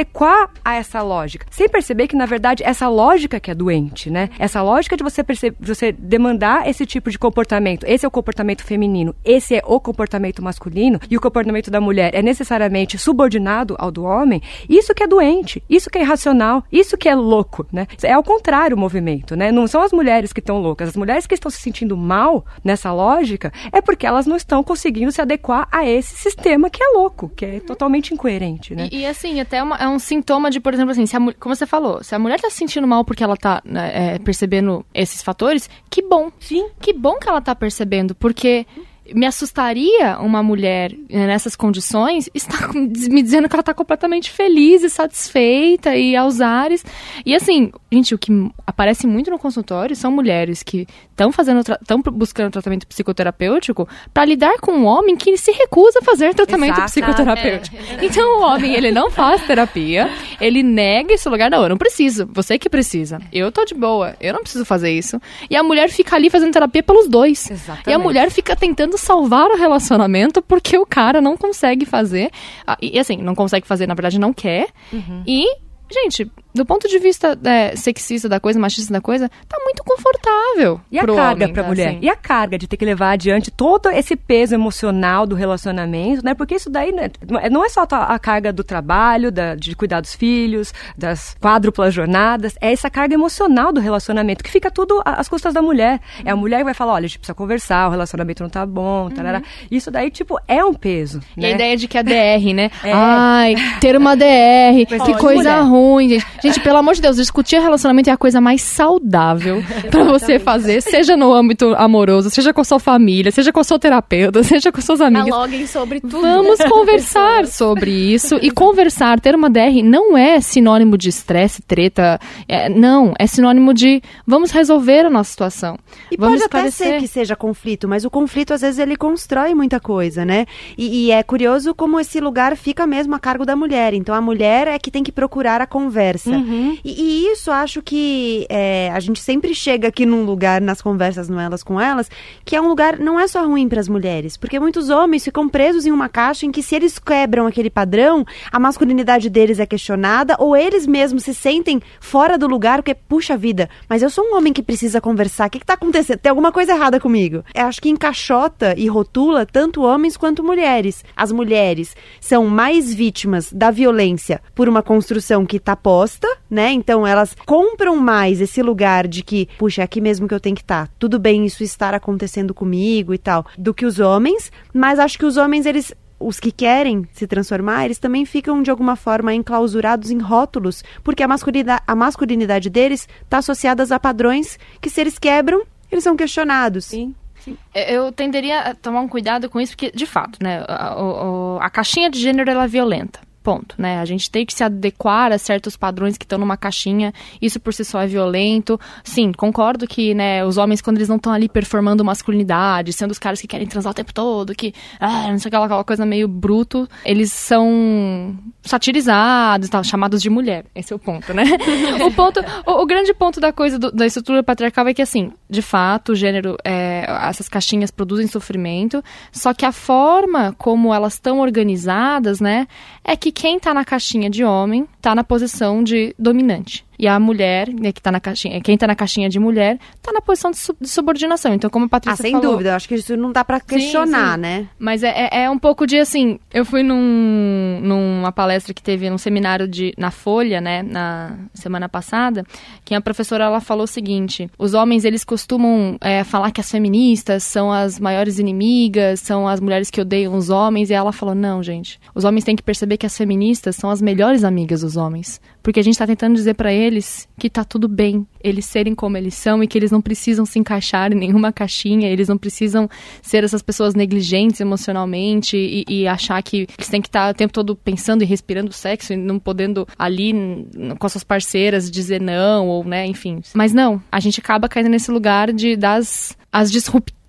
a essa lógica. Sem perceber que, na verdade, essa lógica que é doente, né? Essa lógica de você, perceber, você demandar esse tipo de comportamento, esse é o comportamento feminino, esse é o comportamento masculino, e o comportamento da mulher é necessariamente subordinado ao do homem, isso que é doente, isso que é irracional, isso que é louco, né? É ao contrário o movimento, né? Não são as mulheres que estão loucas, as mulheres que estão se sentindo mal nessa lógica é porque elas não estão conseguindo se adequar a esse sistema que é louco, que é totalmente incoerente, né? E, e assim, até uma, é um sintoma de, por exemplo, assim, se a, como você falou, se a mulher está se sentindo mal porque ela está né, é, percebendo esses fatores, que bom. Sim. Que bom que ela está percebendo, porque me assustaria uma mulher né, nessas condições estar me dizendo que ela está completamente feliz e satisfeita e aos ares. E assim, gente, o que aparece muito no consultório são mulheres que estão fazendo estão buscando tratamento psicoterapêutico para lidar com um homem que se recusa a fazer tratamento Exato. psicoterapêutico. É. Então o homem, ele não faz terapia, ele nega esse lugar, não, eu não preciso, você que precisa. Eu tô de boa, eu não preciso fazer isso. E a mulher fica ali fazendo terapia pelos dois. Exatamente. E a mulher fica tentando salvar o relacionamento porque o cara não consegue fazer. Ah, e assim, não consegue fazer, na verdade, não quer. Uhum. E, gente, do ponto de vista é, sexista da coisa, machista da coisa, tá muito confortável. E a carga homem, pra mulher? Assim. E a carga de ter que levar adiante todo esse peso emocional do relacionamento, né? Porque isso daí né, não é só a carga do trabalho, da, de cuidar dos filhos, das quádruplas jornadas, é essa carga emocional do relacionamento, que fica tudo às custas da mulher. É a mulher que vai falar, olha, a gente precisa conversar, o relacionamento não tá bom, uhum. Isso daí, tipo, é um peso. E né? a ideia de que a DR, né? É. Ai, ter uma DR, que coisa mulher. ruim, gente. Gente, pelo amor de Deus, discutir relacionamento é a coisa mais saudável [laughs] para você fazer, seja no âmbito amoroso, seja com a sua família, seja com o seu terapeuta, [laughs] seja com seus amigos. Dialoguem sobre tudo. Vamos conversar sobre isso. E conversar, ter uma DR, não é sinônimo de estresse, treta. É, não, é sinônimo de vamos resolver a nossa situação. E vamos pode até ser que seja conflito, mas o conflito às vezes ele constrói muita coisa, né? E, e é curioso como esse lugar fica mesmo a cargo da mulher. Então a mulher é que tem que procurar a conversa. Uhum. E, e, isso acho que é, a gente sempre chega aqui num lugar, nas conversas no Elas com Elas, que é um lugar, não é só ruim para as mulheres, porque muitos homens ficam presos em uma caixa em que se eles quebram aquele padrão, a masculinidade deles é questionada, ou eles mesmos se sentem fora do lugar, porque, puxa vida, mas eu sou um homem que precisa conversar, o que, está acontecendo? Tem alguma coisa errada comigo. Eu acho que encaixota e rotula tanto homens quanto mulheres. As mulheres são mais vítimas da violência por uma construção que está posta, né? Então elas compram mais esse lugar de que, puxa, é aqui mesmo que eu tenho que estar. Tá. Tudo bem isso estar acontecendo comigo e tal, do que os homens, mas acho que os homens eles os que querem se transformar, eles também ficam de alguma forma enclausurados em rótulos, porque a masculinidade, a masculinidade deles está associada a padrões que se eles quebram, eles são questionados. Sim. Sim. Eu tenderia a tomar um cuidado com isso, porque, de fato, né, a, a, a caixinha de gênero ela é violenta. Ponto, né? A gente tem que se adequar a certos padrões que estão numa caixinha. Isso por si só é violento. Sim, concordo que, né, os homens, quando eles não estão ali performando masculinidade, sendo os caras que querem transar o tempo todo, que, ah, não sei aquela, aquela coisa meio bruto, eles são satirizados, tá, chamados de mulher. Esse é o ponto, né? [laughs] o ponto, o, o, grande ponto da coisa do, da estrutura patriarcal é que, assim, de fato, o gênero, é, essas caixinhas produzem sofrimento, só que a forma como elas estão organizadas, né, é que quem está na caixinha de homem está na posição de dominante. E a mulher, né, que tá na caixinha, quem está na caixinha de mulher, está na posição de, su de, subordinação. Então, como a Patrícia ah, sem falou... dúvida. Eu acho que isso não dá para questionar, sim, sim. né? Mas é, é, é, um pouco de, assim... Eu fui num, numa palestra que teve num seminário de, na Folha, né, na semana passada, que a professora, ela falou o seguinte... Os homens, eles costumam é, falar que as feministas são as maiores inimigas, são as mulheres que odeiam os homens. E ela falou, não, gente. Os homens têm que perceber que as feministas são as melhores amigas dos homens. Porque a gente está tentando dizer para eles que tá tudo bem eles serem como eles são e que eles não precisam se encaixar em nenhuma caixinha, eles não precisam ser essas pessoas negligentes emocionalmente e, e achar que eles têm que estar tá o tempo todo pensando e respirando sexo e não podendo ali com as suas parceiras dizer não ou, né, enfim. Mas não, a gente acaba caindo nesse lugar de das as disrupções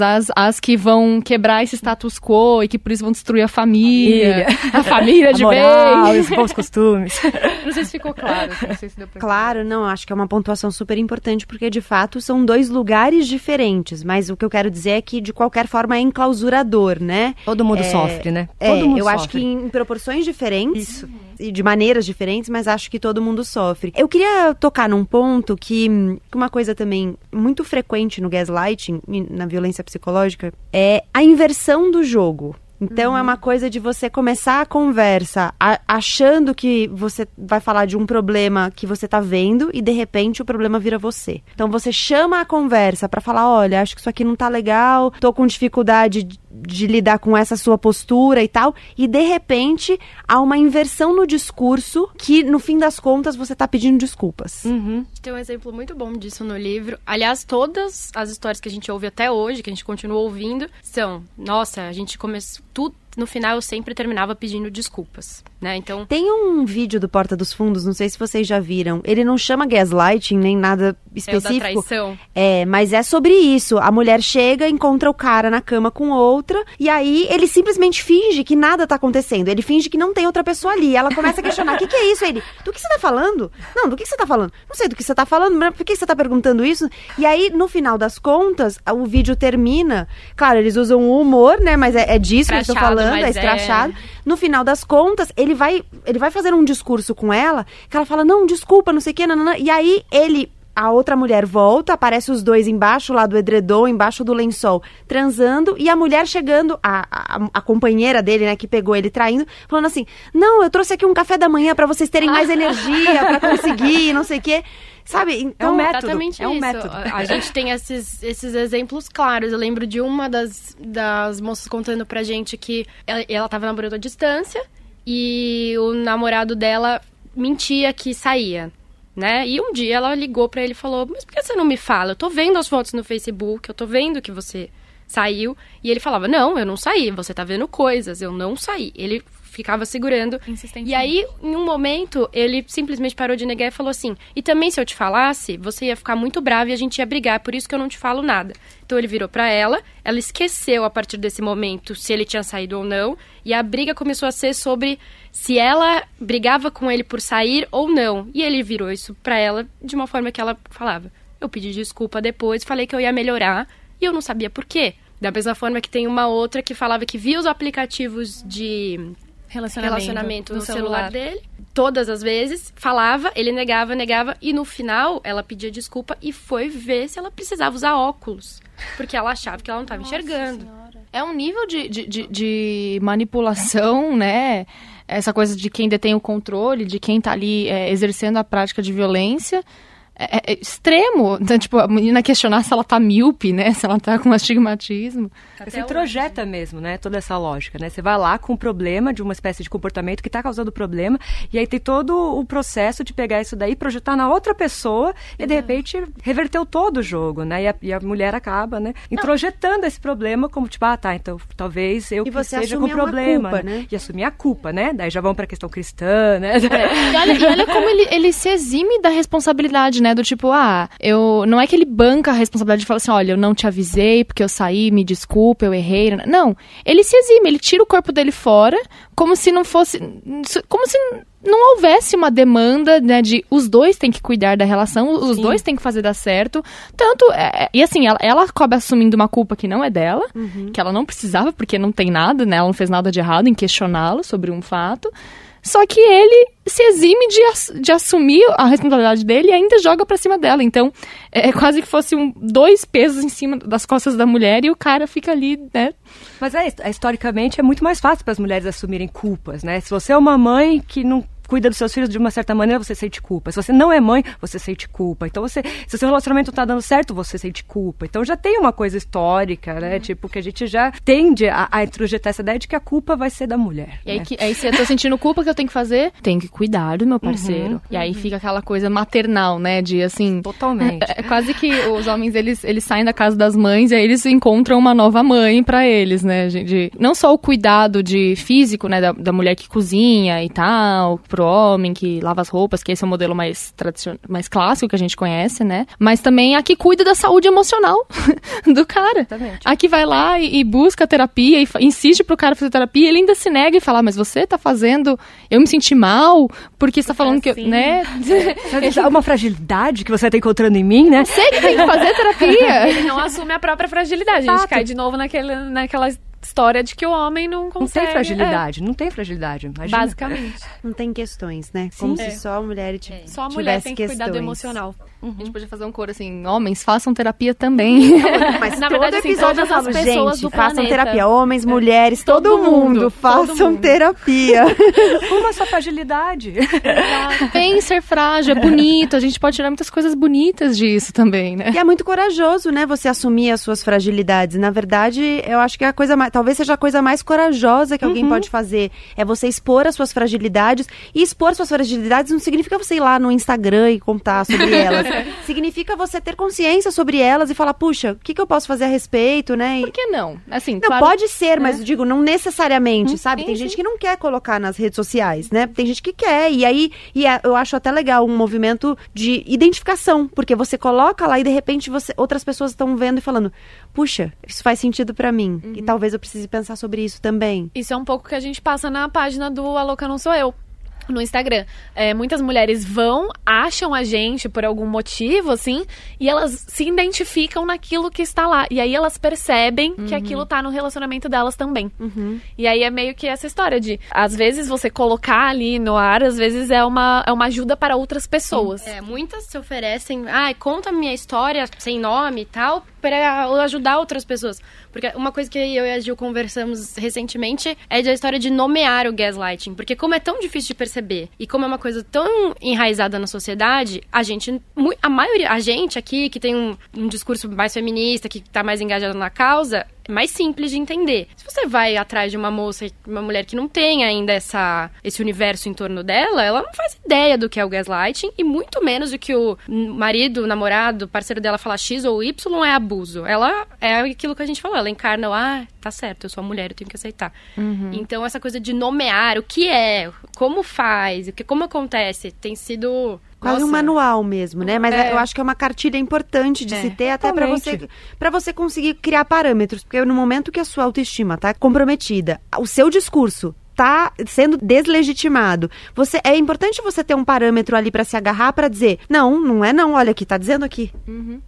as, as que vão quebrar esse status quo e que por isso vão destruir a família. A família, [laughs] a de moral, bem. os bons costumes. [laughs] Não sei se ficou claro. Não sei se deu pra Claro, não, acho que é uma pontuação super importante, porque de fato são dois lugares diferentes. Mas o que eu quero dizer é que, de qualquer forma, é enclausurador, né? Todo mundo É, sofre, né? É, Todo mundo eu sofre. acho que em proporções diferentes e de maneiras diferentes, mas acho que todo mundo sofre. Eu queria tocar num ponto que uma coisa também muito frequente no gaslighting, na violência psicológica, é a inversão do jogo. Então é uma coisa de você começar a conversa a- achando que você vai falar de um problema que você tá vendo e de repente o problema vira você. Então você chama a conversa pra falar, olha, acho que isso aqui não tá legal, tô com dificuldade de, lidar com essa sua postura e tal, e de repente há uma inversão no discurso que no fim das contas você tá pedindo desculpas. Uhum. Tem um exemplo muito bom disso no livro. Aliás, todas as histórias que a gente ouve até hoje, que a gente continua ouvindo, são: nossa, a gente começou. Tudo, no final eu sempre terminava pedindo desculpas, né? Então. Tem um vídeo do Porta dos Fundos, não sei se vocês já viram. Ele não chama gaslighting nem nada É o da específico. traição. É, mas é sobre isso. A mulher chega, encontra o cara na cama com outra, e aí ele simplesmente finge que nada tá acontecendo. Ele finge que não tem outra pessoa ali. Ela começa a questionar: o que, que é isso? Ele, do que você tá falando? Não, do que você tá falando? Não sei do que você tá falando, mas por que você tá perguntando isso? E aí, no final das contas, o vídeo termina. Claro, eles usam o humor, né? Mas é, é disso que eu tô Escrachado, falando, é é- escrachado. No final das contas, ele vai, ele vai fazer um discurso com ela, que ela fala, não, desculpa, não sei o que, nanana. e aí ele. A outra mulher volta, aparece os dois embaixo lá do edredom, embaixo do lençol, transando, e a mulher chegando, a, a, a companheira dele, né, que pegou ele traindo, falando assim: Não, eu trouxe aqui um café da manhã pra vocês terem mais [laughs] energia, pra conseguir, não sei o quê. Sabe? Então, método, Exatamente é um isso. método. A, gente tem esses, esses exemplos claros. Eu lembro de uma das, das moças contando pra gente que ela, ela tava namorando à distância e o namorado dela mentia que saía. Né? E um dia ela ligou pra ele e falou: Mas por que você não me fala? Eu tô vendo as fotos no Facebook, eu tô vendo que você saiu. E ele falava: Não, eu não saí, você tá vendo coisas, eu não saí. Ele ficava segurando. E aí, em um momento, ele simplesmente parou de negar e falou assim: E também se eu te falasse, você ia ficar muito brava e a gente ia brigar, por isso que eu não te falo nada. Então ele virou pra ela, ela esqueceu a partir desse momento se ele tinha saído ou não, e a briga começou a ser sobre se ela brigava com ele por sair ou não. E ele virou isso pra ela de uma forma que ela falava: Eu pedi desculpa depois, falei que eu ia melhorar, e eu não sabia por quê. Da mesma forma que tem uma outra que falava que via os aplicativos de Relacionamento, relacionamento no, celular. dele. Todas as vezes, falava, ele negava, negava, e no final ela pedia desculpa e foi ver se ela precisava usar óculos. Porque ela achava que ela não estava enxergando. É um nível de, de, de, de manipulação, [laughs] né? Essa coisa de quem detém o controle, de quem tá ali é, exercendo a prática de violência. É, é- é extremo. Então, tipo, a menina questionar se ela tá míope, né? Se ela tá com astigmatismo. Você introjeta mesmo, né? Toda essa lógica, né? Você vai lá com um problema de uma espécie de comportamento que está causando problema, e aí tem todo o processo de pegar isso daí, projetar na outra pessoa, e de repente reverteu todo o jogo, né? E a, e a mulher acaba, né? Introjetando esse problema como, tipo, ah, tá, então talvez eu E que você seja com uma problema. culpa, né? E assumir a culpa, né? Daí já vamos pra questão cristã, né? E olha, e olha como ele, ele se exime da responsabilidade, né? Do tipo, ah, eu. Não é que ele banca a responsabilidade e fala assim, olha, eu não te avisei porque eu saí, me desculpa, eu errei. Não. Ele se exime, ele tira o corpo dele fora, como se não fosse. Como se não houvesse uma demanda, né, de os dois têm que cuidar da relação, os dois têm que fazer dar certo. Tanto. é, e assim, ela, ela acaba assumindo uma culpa que não é dela, que ela não precisava, porque não tem nada, né? Ela não fez nada de errado em questioná-lo sobre um fato. Só que ele se exime de, de assumir a responsabilidade dele e ainda joga pra cima dela. Então, é, é quase que fosse um, dois pesos em cima das costas da mulher e o cara fica ali, né? Mas é, é, historicamente é muito mais fácil para as mulheres assumirem culpas, né? Se você é uma mãe que não cuida dos seus filhos de uma certa maneira, você sente culpa. Se você não é mãe, você sente culpa. Então você, se o seu relacionamento tá dando certo, você sente culpa. Então já tem uma coisa histórica, né? Tipo que a gente já tende a, a introjetar essa ideia de que a culpa vai ser da mulher. E aí, né? que, aí se eu tô sentindo culpa, o que eu tenho que fazer? Tenho que cuidar do meu parceiro. E aí fica aquela coisa maternal, né? De assim. Totalmente. É quase que os homens, eles, eles saem da casa das mães e aí eles encontram uma nova mãe pra eles, né? De, de- não só o cuidado de físico, né? Da, da mulher que cozinha e tal, pro homem, que lava as roupas, que esse é o modelo mais tradicional, mais clássico que a gente conhece, né? Mas também a que cuida da saúde emocional [laughs] do cara. Exatamente. A que vai lá e, e busca terapia e insiste pro cara fazer terapia, ele ainda se nega e fala, "Ah, mas você tá fazendo eu me senti mal, porque você tá falando que, eu- assim. né? [laughs] É uma fragilidade que você tá encontrando em mim, né? Você que tem que fazer terapia. Ele não assume a própria fragilidade. A gente cai de novo naquele, naquela história de que o homem não Não consegue. tem fragilidade, não tem fragilidade. é, Imagina. basicamente. [laughs] Não tem questões, né? Como É. se só a mulher tivesse É. Só a mulher tem que cuidar do emocional. A gente podia fazer um coro assim, homens, façam terapia também. [laughs] [laughs] Mas Na todo verdade, assim, episódio eu todas as pessoas gente, do façam planeta. terapia. Homens, mulheres, todo, Todo mundo, mundo, façam todo mundo. terapia. Como essa fragilidade? Vem ser frágil, é bonito, a gente pode tirar muitas coisas bonitas disso também, né? E é muito corajoso, né, você assumir as suas fragilidades. Na verdade, eu acho que a coisa mais, talvez seja a coisa mais corajosa que alguém pode fazer. É você expor as suas fragilidades. E expor suas fragilidades não significa você ir lá no Instagram e contar sobre [laughs] elas. significa você ter consciência sobre elas e falar, puxa, o que, que eu posso fazer a respeito, né? E- Por que não? Assim, Não, claro, pode ser, mas eu digo, não necessariamente, sabe? sim, Tem sim. gente que não quer colocar nas redes sociais, né? Tem gente que quer. E aí, e é- eu acho até legal um movimento de identificação, porque você coloca lá e de repente você, outras pessoas estão vendo e falando, puxa, isso faz sentido pra mim. E talvez eu precise pensar sobre isso também. Isso é um pouco que a gente passa na página do A Louca Não Sou Eu. No Instagram. É, muitas mulheres vão, acham a gente por algum motivo, assim, e elas se identificam naquilo que está lá. E aí elas percebem que aquilo tá no relacionamento delas também. E aí é meio que essa história de, às vezes, você colocar ali no ar, às vezes é uma, é uma ajuda para outras pessoas. É, muitas se oferecem, ai, conta a minha história sem nome e tal, para ajudar outras pessoas. Porque uma coisa que eu e a Gil conversamos recentemente é da história de nomear o gaslighting. Porque como é tão difícil de perceber e como é uma coisa tão enraizada na sociedade, a gente, a maioria, a gente aqui que tem um, um discurso mais feminista, que tá mais engajado na causa, mais simples de entender. Se você vai atrás de uma moça, uma mulher que não tem ainda essa, esse universo em torno dela, ela não faz ideia do que é o gaslighting e muito menos do que o marido, o namorado, parceiro dela falar X ou Y é abuso. Ela é aquilo que a gente falou, ela encarna, o, ah, tá certo, eu sou a mulher, eu tenho que aceitar. Então essa coisa de nomear o que é, como faz, o que, como acontece, tem sido Quase um Nossa. manual mesmo, né? Mas É. eu acho que é uma cartilha importante de É. se ter até pra Totalmente. você para você conseguir criar parâmetros, porque no momento que a sua autoestima tá comprometida, o seu discurso tá sendo deslegitimado. Você é importante você ter um parâmetro ali pra se agarrar pra dizer, não, não é não, olha aqui, tá dizendo aqui.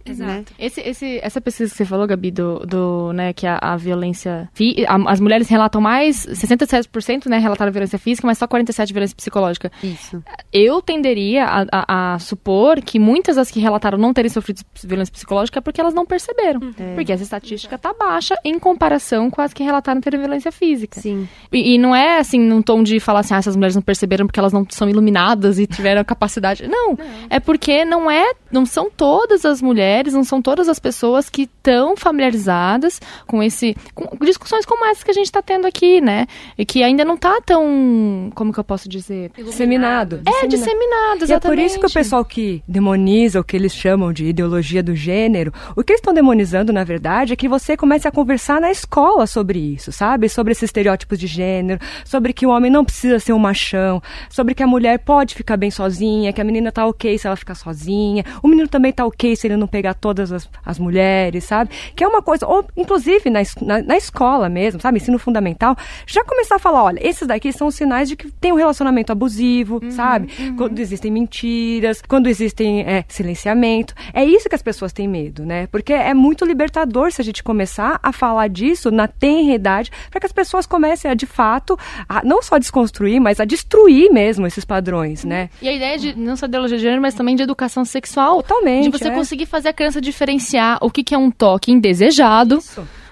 Exato. Né? Esse, esse, essa pesquisa que você falou, Gabi, do, do né, que a, a violência. a- as mulheres relatam mais, 67%, né, relataram violência física, mas só 47% violência psicológica. Isso. Eu tenderia a, a- a supor que muitas das que relataram não terem sofrido violência psicológica é porque elas não perceberam. Porque essa estatística tá baixa em comparação com as que relataram terem violência física. Sim. E, e não é assim, num tom de falar assim, ah, essas mulheres não perceberam porque elas não são iluminadas e tiveram a capacidade. Não, é porque não é, não são todas as mulheres, não são todas as pessoas que estão familiarizadas com esse, com discussões como essa que a gente está tendo aqui, né? E que ainda não tá tão, como que eu posso dizer? Disseminado. É, disseminado, E é exatamente. por isso que o pessoal que demoniza, o que eles chamam de ideologia do gênero, o que eles estão demonizando, na verdade, é que você comece a conversar na escola sobre isso, sabe? Sobre esses estereótipos de gênero, sobre que o homem não precisa ser um machão, sobre que a mulher pode ficar bem sozinha, que a menina tá ok se ela ficar sozinha, o menino também tá ok se ele não pegar todas as, as mulheres, sabe? Que é uma coisa, ou inclusive na, na, na escola mesmo, sabe? Ensino fundamental, já começar a falar, olha, esses daqui são os sinais de que tem um relacionamento abusivo, sabe? Quando existem mentiras, quando existem é, silenciamento. É isso que as pessoas têm medo, né? Porque é muito libertador se a gente começar a falar disso na tenridade, para que as pessoas comecem a, de fato, a não só desconstruir, mas a destruir mesmo esses padrões, né? E a ideia de não só de ideologia de gênero, mas também de educação sexual. Totalmente, De você é. conseguir fazer a criança diferenciar o que, que é um toque indesejado.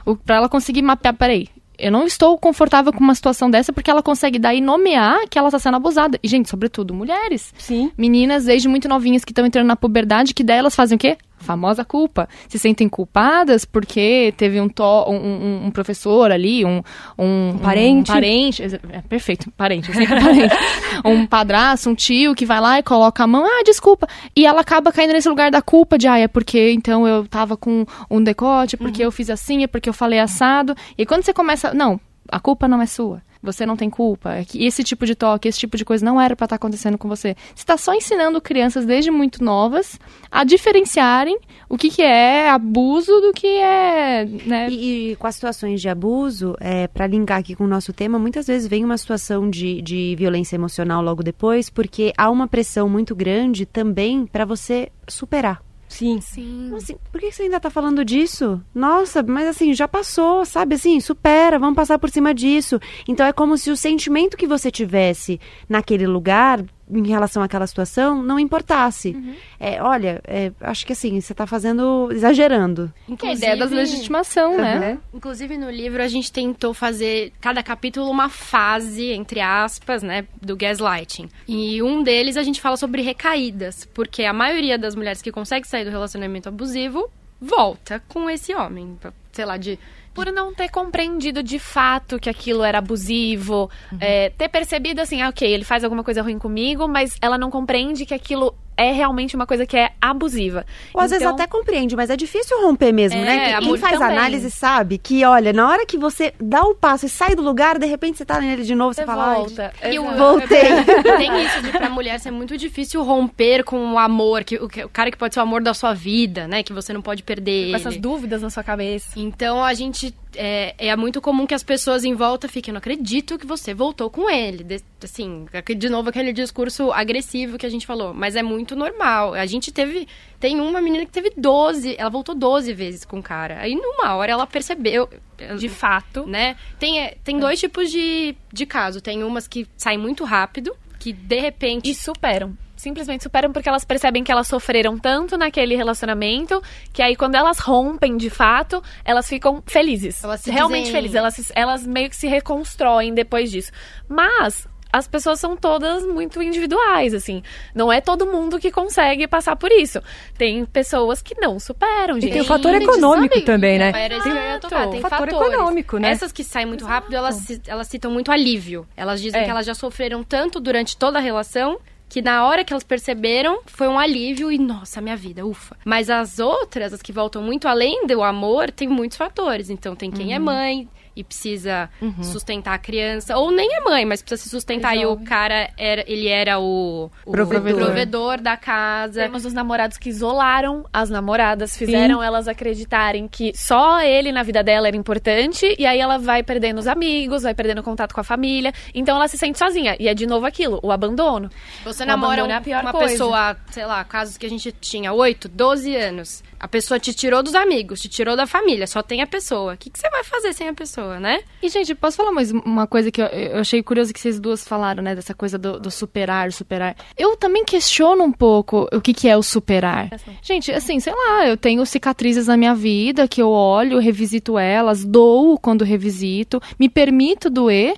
O, pra ela conseguir mapear, peraí. Eu não estou confortável com uma situação dessa porque ela consegue daí nomear que ela está sendo abusada. E, gente, sobretudo mulheres. Sim. Meninas desde muito novinhas que estão entrando na puberdade, que daí elas fazem o quê? A famosa culpa. Se sentem culpadas porque teve um, to, um, um- um professor ali, um, um, parente. Um parente. É, perfeito, parente, é parente. [laughs] um padrasto, um tio que vai lá e coloca a mão, ah, desculpa. E ela acaba caindo nesse lugar da culpa de, ah, é porque então eu tava com um decote, porque eu fiz assim, é porque eu falei assado. E quando você começa. Não, a culpa não é sua. Você não tem culpa, é esse tipo de toque, esse tipo de coisa não era para estar tá acontecendo com você. Você está só ensinando crianças desde muito novas a diferenciarem o que, que é abuso do que é. Né? E, e com as situações de abuso, é, para linkar aqui com o nosso tema, muitas vezes vem uma situação de, de violência emocional logo depois, porque há uma pressão muito grande também para você superar. Sim. Sim. Assim, por que você ainda tá falando disso? Nossa, mas assim, já passou, sabe? Assim, supera, vamos passar por cima disso. Então é como se o sentimento que você tivesse naquele lugar em relação àquela situação não importasse. Uhum. É, olha, é, acho que assim, você está fazendo, exagerando. Inclusive, a ideia da legitimação, né? Inclusive no livro a gente tentou fazer cada capítulo uma fase, entre aspas, né, do gaslighting. E um deles a gente fala sobre recaídas, porque a maioria das mulheres que consegue sair do relacionamento abusivo volta com esse homem, sei lá, de por não ter compreendido de fato que aquilo era abusivo, uhum. é, ter percebido assim, ah, ok, ele faz alguma coisa ruim comigo, mas ela não compreende que aquilo é realmente uma coisa que é abusiva. Ou às vezes então até compreende, mas é difícil romper mesmo, é, né? Quem faz também. análise sabe que, olha, na hora que você dá o passo e sai do lugar, de repente você tá nele de novo, você, você fala, volta. E eu voltei. [laughs] Tem isso de pra mulher ser muito difícil romper com o amor, que o, o, cara que pode ser o amor da sua vida, né? Que você não pode perder. Com essas dúvidas na sua cabeça. Então a gente é, é, muito comum que as pessoas em volta fiquem, eu não acredito que você voltou com ele. De, assim, de novo aquele discurso agressivo que a gente falou. Mas é muito normal. A gente teve. Tem uma menina que teve 12, ela voltou 12 vezes com o cara. Aí numa hora ela percebeu. De fato. Né? Tem, é, tem dois tipos de, de caso. Tem umas que saem muito rápido, que de repente. E superam simplesmente superam porque elas percebem que elas sofreram tanto naquele relacionamento que aí quando elas rompem de fato, elas ficam felizes. Elas realmente dizem... felizes. Elas, elas meio que se reconstroem depois disso. Mas as pessoas são todas muito individuais, assim. Não é todo mundo que consegue passar por isso. Tem pessoas que não superam, gente. E tem o fator econômico também, né? Era tem, tocar, tem fator fatores. econômico, né? Essas que saem muito rápido, elas, elas citam muito alívio. Elas dizem é. que elas já sofreram tanto durante toda a relação que na hora que elas perceberam, foi um alívio e, nossa, minha vida, ufa. Mas as outras, as que voltam muito além do amor, tem muitos fatores. Então, tem quem é uhum. é mãe, e precisa uhum. sustentar a criança, ou nem é mãe, mas precisa se sustentar. Resolve. E o cara era, ele era o, o provedor. provedor. da casa. Temos os namorados que isolaram as namoradas, fizeram Sim. elas acreditarem que só ele na vida dela era importante, e aí ela vai perdendo os amigos, vai perdendo contato com a família, então ela se sente sozinha. E é de novo aquilo, o abandono. Você o namora um, é uma coisa. pessoa, sei lá, casos que a gente tinha 8, 12 anos. A pessoa te tirou dos amigos, te tirou da família, só tem a pessoa. O que, que você vai fazer sem a pessoa, né? E, gente, posso falar mais uma coisa que eu, eu achei curioso que vocês duas falaram, né? Dessa coisa do, do, superar, superar. Eu também questiono um pouco o que, que é o superar. Gente, assim, sei lá, eu tenho cicatrizes na minha vida que eu olho, revisito elas, dou quando revisito, me permito doer.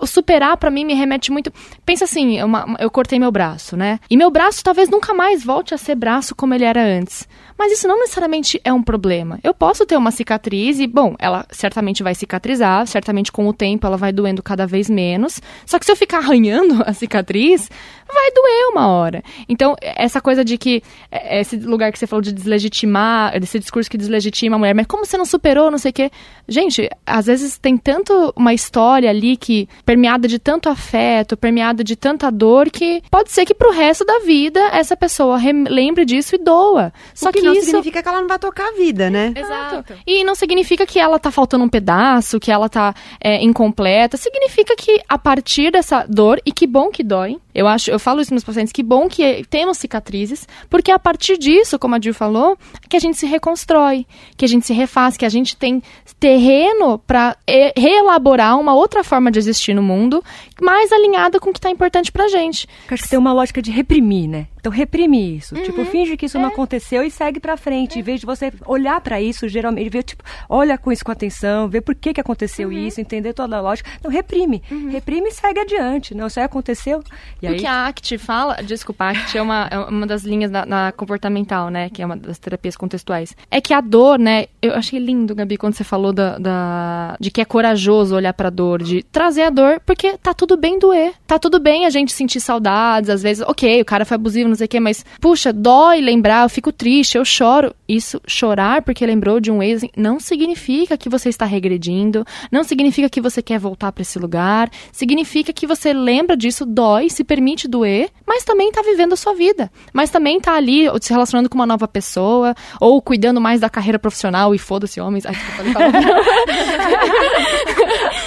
O superar, para mim, me remete muito. Pensa assim, uma, eu cortei meu braço, né? E meu braço talvez nunca mais volte a ser braço como ele era antes. Mas isso não necessariamente é um problema. Eu posso ter uma cicatriz e, bom, ela certamente vai cicatrizar, certamente com o tempo ela vai doendo cada vez menos. Só que se eu ficar arranhando [laughs] a cicatriz, vai doer uma hora. Então, essa coisa de que é, esse lugar que você falou de deslegitimar, desse discurso que deslegitima a mulher, mas como você não superou, não sei o quê. Gente, às vezes tem tanto uma história ali que permeada de tanto afeto, permeada de tanta dor que pode ser que pro resto da vida essa pessoa lembre disso e doa. Só que não isso... significa que ela não vai tocar a vida, né? Exato. E não significa que ela tá faltando um pedaço, que ela tá é, incompleta. Significa que a partir dessa dor, e que bom que dói, eu acho, eu falo isso nos pacientes, que bom que temos cicatrizes, porque a partir disso, como a Jill falou, que a gente se reconstrói, que a gente se refaz, que a gente tem terreno para reelaborar uma outra forma de existir no mundo, mais alinhada com o que está importante pra gente. Acho que tem uma lógica de reprimir, né? Então reprime isso. Uhum. Tipo, finge que isso é. não aconteceu e segue para frente. É. Em vez de você olhar para isso, geralmente, ver, tipo, olha com isso com atenção, ver por que, que aconteceu uhum. isso, entender toda a lógica. Não, reprime. Uhum. Reprime e segue adiante. Não, isso aí aconteceu. E o aí... que a ACT fala, desculpa, a ACT é uma, é uma das linhas da, na comportamental, né? Que é uma das terapias contextuais. É que a dor, né? Eu achei lindo, Gabi, quando você falou da, da de que é corajoso olhar pra dor, de trazer a dor, porque tá tudo tudo bem doer. Tá tudo bem a gente sentir saudades, às vezes, ok, o cara foi abusivo, não sei o quê, mas, puxa, dói lembrar, eu fico triste, eu choro. Isso, chorar porque lembrou de um ex, não significa que você está regredindo, não significa que você quer voltar para esse lugar, significa que você lembra disso, dói, se permite doer, mas também tá vivendo a sua vida. Mas também tá ali se relacionando com uma nova pessoa, ou cuidando mais da carreira profissional e foda-se homens. Ai, desculpa,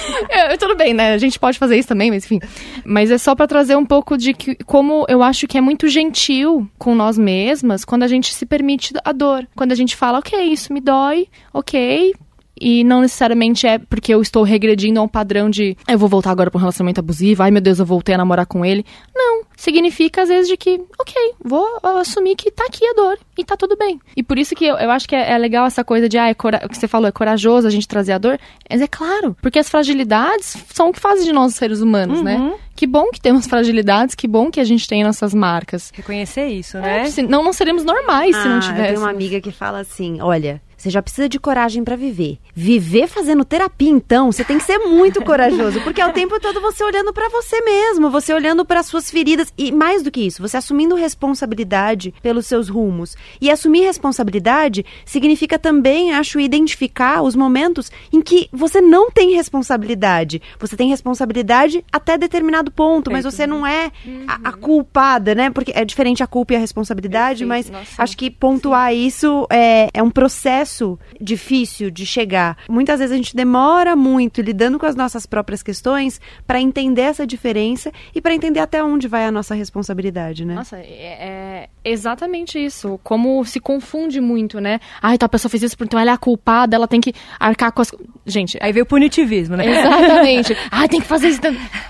[laughs] eu, tudo bem, né? A gente pode fazer isso também, mas enfim. Mas é só para trazer um pouco de que, como eu acho que é muito gentil com nós mesmas quando a gente se permite a dor. Quando a gente fala, ok, isso me dói, ok, e não necessariamente é porque eu estou regredindo a um padrão de eu vou voltar agora para um relacionamento abusivo, ai meu Deus, eu voltei a namorar com ele. Não, significa às vezes de que, ok, vou assumir que tá aqui a dor e tá tudo bem. E por isso que eu, eu acho que é, é, legal essa coisa de, ah, é o que você falou, é corajoso a gente trazer a dor. Mas é claro, porque as fragilidades são o que fazem de nós seres humanos, né? uhum. né? Que bom que temos fragilidades, que bom que a gente tem nossas marcas. Reconhecer isso, né? É, não, não seremos normais ah, se não tivéssemos. Eu tenho uma amiga que fala assim, olha, você já precisa de coragem para viver. Viver fazendo terapia, então, você tem que ser muito [laughs] corajoso, porque é o tempo todo você olhando para você mesmo, você olhando para suas feridas e mais do que isso, você assumindo responsabilidade pelos seus rumos. E assumir responsabilidade significa também, acho, identificar os momentos em que você não tem responsabilidade. Você tem responsabilidade até determinado ponto, mas você não é a, a culpada, né? Porque é diferente a culpa e a responsabilidade, mas Nossa, acho que pontuar sim. isso é, é um processo processo difícil de chegar. Muitas vezes a gente demora muito lidando com as nossas próprias questões para entender essa diferença e para entender até onde vai a nossa responsabilidade, né? Nossa, é, é, exatamente isso. Como se confunde muito, né? Ai, então a pessoa fez isso, então ela é a culpada, ela tem que arcar com as. Gente. Aí veio o punitivismo, né? Exatamente. [laughs] Ai, tem que fazer isso.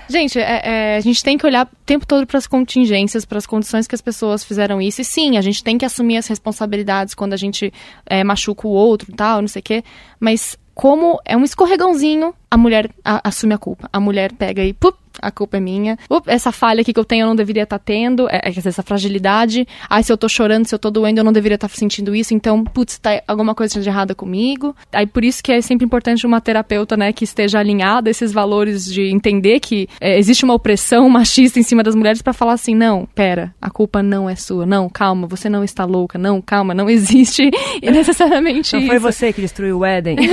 Gente, é, é, a gente tem que olhar o tempo todo para as contingências, para as condições que as pessoas fizeram isso. E sim, a gente tem que assumir as responsabilidades quando a gente é, machuca o outro e tal, não sei o quê. Mas como é um escorregãozinho, a mulher a, assume a culpa. A mulher pega e pup, a culpa é minha. Essa falha aqui que eu tenho eu não deveria estar tá tendo, é, é, essa fragilidade. Ai, se eu tô chorando, se eu tô doendo, eu não deveria estar tá sentindo isso, então, putz, tá alguma coisa de errada comigo. Aí por isso que é sempre importante uma terapeuta, né, que esteja alinhada a esses valores de entender que é, existe uma opressão machista em cima das mulheres para falar assim, não, pera, a culpa não é sua, não, calma, você não está louca, não, calma, não existe e [laughs] necessariamente Não isso. foi você que destruiu o Éden. [laughs]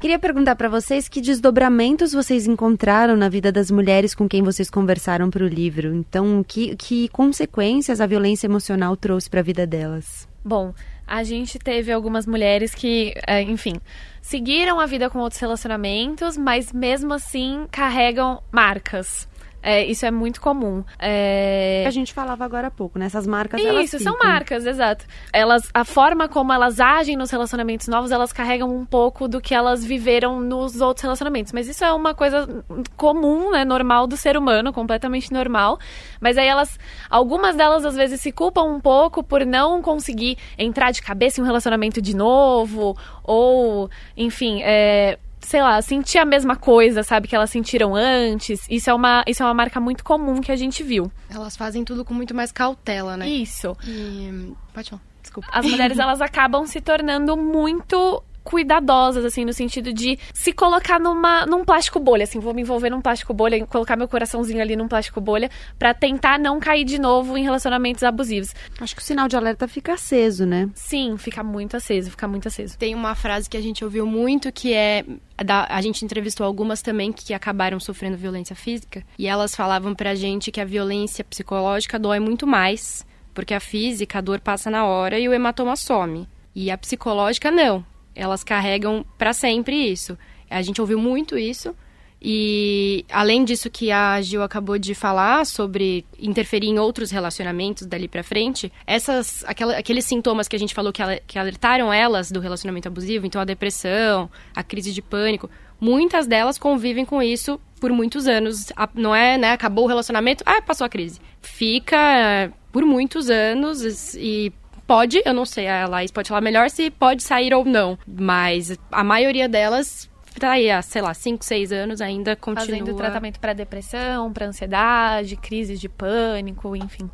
Queria perguntar para vocês que desdobramentos vocês encontraram na vida das mulheres com quem vocês conversaram para o livro. Então, que, que consequências a violência emocional trouxe para a vida delas? Bom, a gente teve algumas mulheres que, é, enfim, seguiram a vida com outros relacionamentos, mas mesmo assim carregam marcas. É, isso é muito comum. É... A gente falava agora há pouco, né? Essas marcas, Isso, são marcas, exato. Elas, a forma como elas agem nos relacionamentos novos, elas carregam um pouco do que elas viveram nos outros relacionamentos. Mas isso é uma coisa comum, né? Normal do ser humano, completamente normal. Mas aí elas, algumas delas às vezes se culpam um pouco por não conseguir entrar de cabeça em um relacionamento de novo, ou, enfim, é, sei lá, sentir a mesma coisa, sabe, que elas sentiram antes. Isso é uma, isso é uma marca muito comum que a gente viu. Elas fazem tudo com muito mais cautela, né? Isso. E... Pode falar. Desculpa. As mulheres, [laughs] elas acabam se tornando muito cuidadosas, assim, no sentido de se colocar numa, num plástico bolha, assim, vou me envolver num plástico bolha, colocar meu coraçãozinho ali num plástico bolha, para tentar não cair de novo em relacionamentos abusivos. Acho que o sinal de alerta fica aceso, né? Sim, fica muito aceso, fica muito aceso. Tem uma frase que a gente ouviu muito que é da, a gente entrevistou algumas também que acabaram sofrendo violência física e elas falavam pra gente que a violência psicológica dói muito mais, porque a física, a dor passa na hora e o hematoma some. E a psicológica não elas carregam para sempre isso. A gente ouviu muito isso. E além disso que a Gil acabou de falar sobre interferir em outros relacionamentos dali para frente, essas aquela, aqueles sintomas que a gente falou que, que alertaram elas do relacionamento abusivo, então a depressão, a crise de pânico, muitas delas convivem com isso por muitos anos. Não é, né, acabou o relacionamento, ah, passou a crise. Fica por muitos anos e pode, eu não sei, a Laís pode falar melhor se pode sair ou não, mas a maioria delas tá aí há, sei lá, 5, 6 anos ainda continua... Fazendo tratamento para depressão, para ansiedade, crises de pânico, enfim.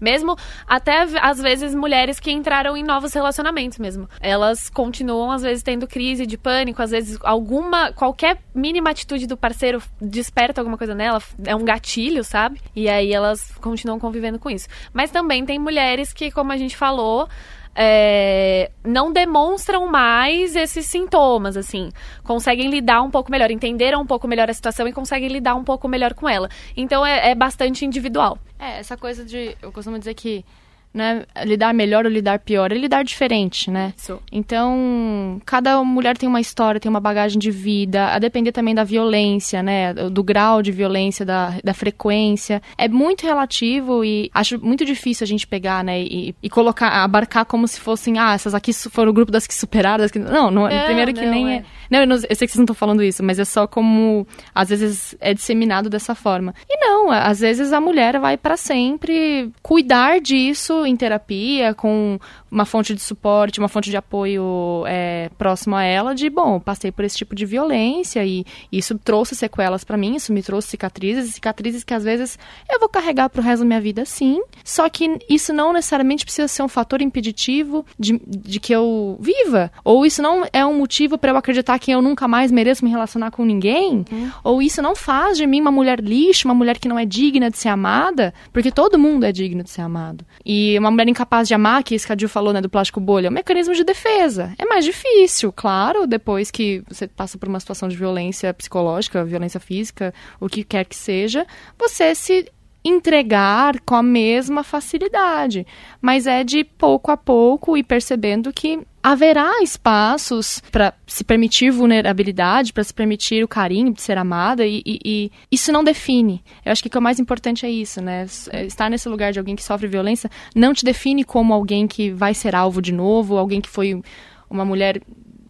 Mesmo até às vezes mulheres que entraram em novos relacionamentos mesmo. Elas continuam às vezes tendo crise de pânico, às vezes alguma qualquer mínima atitude do parceiro desperta alguma coisa nela, é um gatilho, sabe? E aí elas continuam convivendo com isso. Mas também tem mulheres que, como a gente falou, é, não demonstram mais esses sintomas, assim. Conseguem lidar um pouco melhor, entenderam um pouco melhor a situação e conseguem lidar um pouco melhor com ela. Então é, é bastante individual. É, essa coisa de. Eu costumo dizer que né, lidar melhor ou lidar pior, é lidar diferente, né? Isso. Então, cada mulher tem uma história, tem uma bagagem de vida, a depender também da violência, né, do grau de violência, da, da frequência. É muito relativo e acho muito difícil a gente pegar, né, e, e colocar, abarcar como se fossem, ah, essas aqui foram o grupo das que superaram, das que... Não, não, é, primeiro que não, nem é... é... Não, eu, não, eu sei que vocês não estão falando isso, mas é só como, às vezes, é disseminado dessa forma. E não, às vezes a mulher vai para sempre cuidar disso em terapia, com uma fonte de suporte, uma fonte de apoio é, próximo a ela, de bom, passei por esse tipo de violência e isso trouxe sequelas para mim, isso me trouxe cicatrizes, cicatrizes que às vezes eu vou carregar pro resto da minha vida sim, só que isso não necessariamente precisa ser um fator impeditivo de, de que eu viva, ou isso não é um motivo para eu acreditar que eu nunca mais mereço me relacionar com ninguém, hum. ou isso não faz de mim uma mulher lixo, uma mulher que não é digna de ser amada, porque todo mundo é digno de ser amado. E uma mulher incapaz de amar, que isso que a Jill falou, né, do plástico bolha, é um mecanismo de defesa. É mais difícil, claro, depois que você passa por uma situação de violência psicológica, violência física, o que quer que seja, você se entregar com a mesma facilidade. Mas é de pouco a pouco e percebendo que haverá espaços para se permitir vulnerabilidade, para se permitir o carinho de ser amada e, e, e, isso não define. Eu acho que o que é mais importante é isso, né? É estar nesse lugar de alguém que sofre violência não te define como alguém que vai ser alvo de novo, alguém que foi uma mulher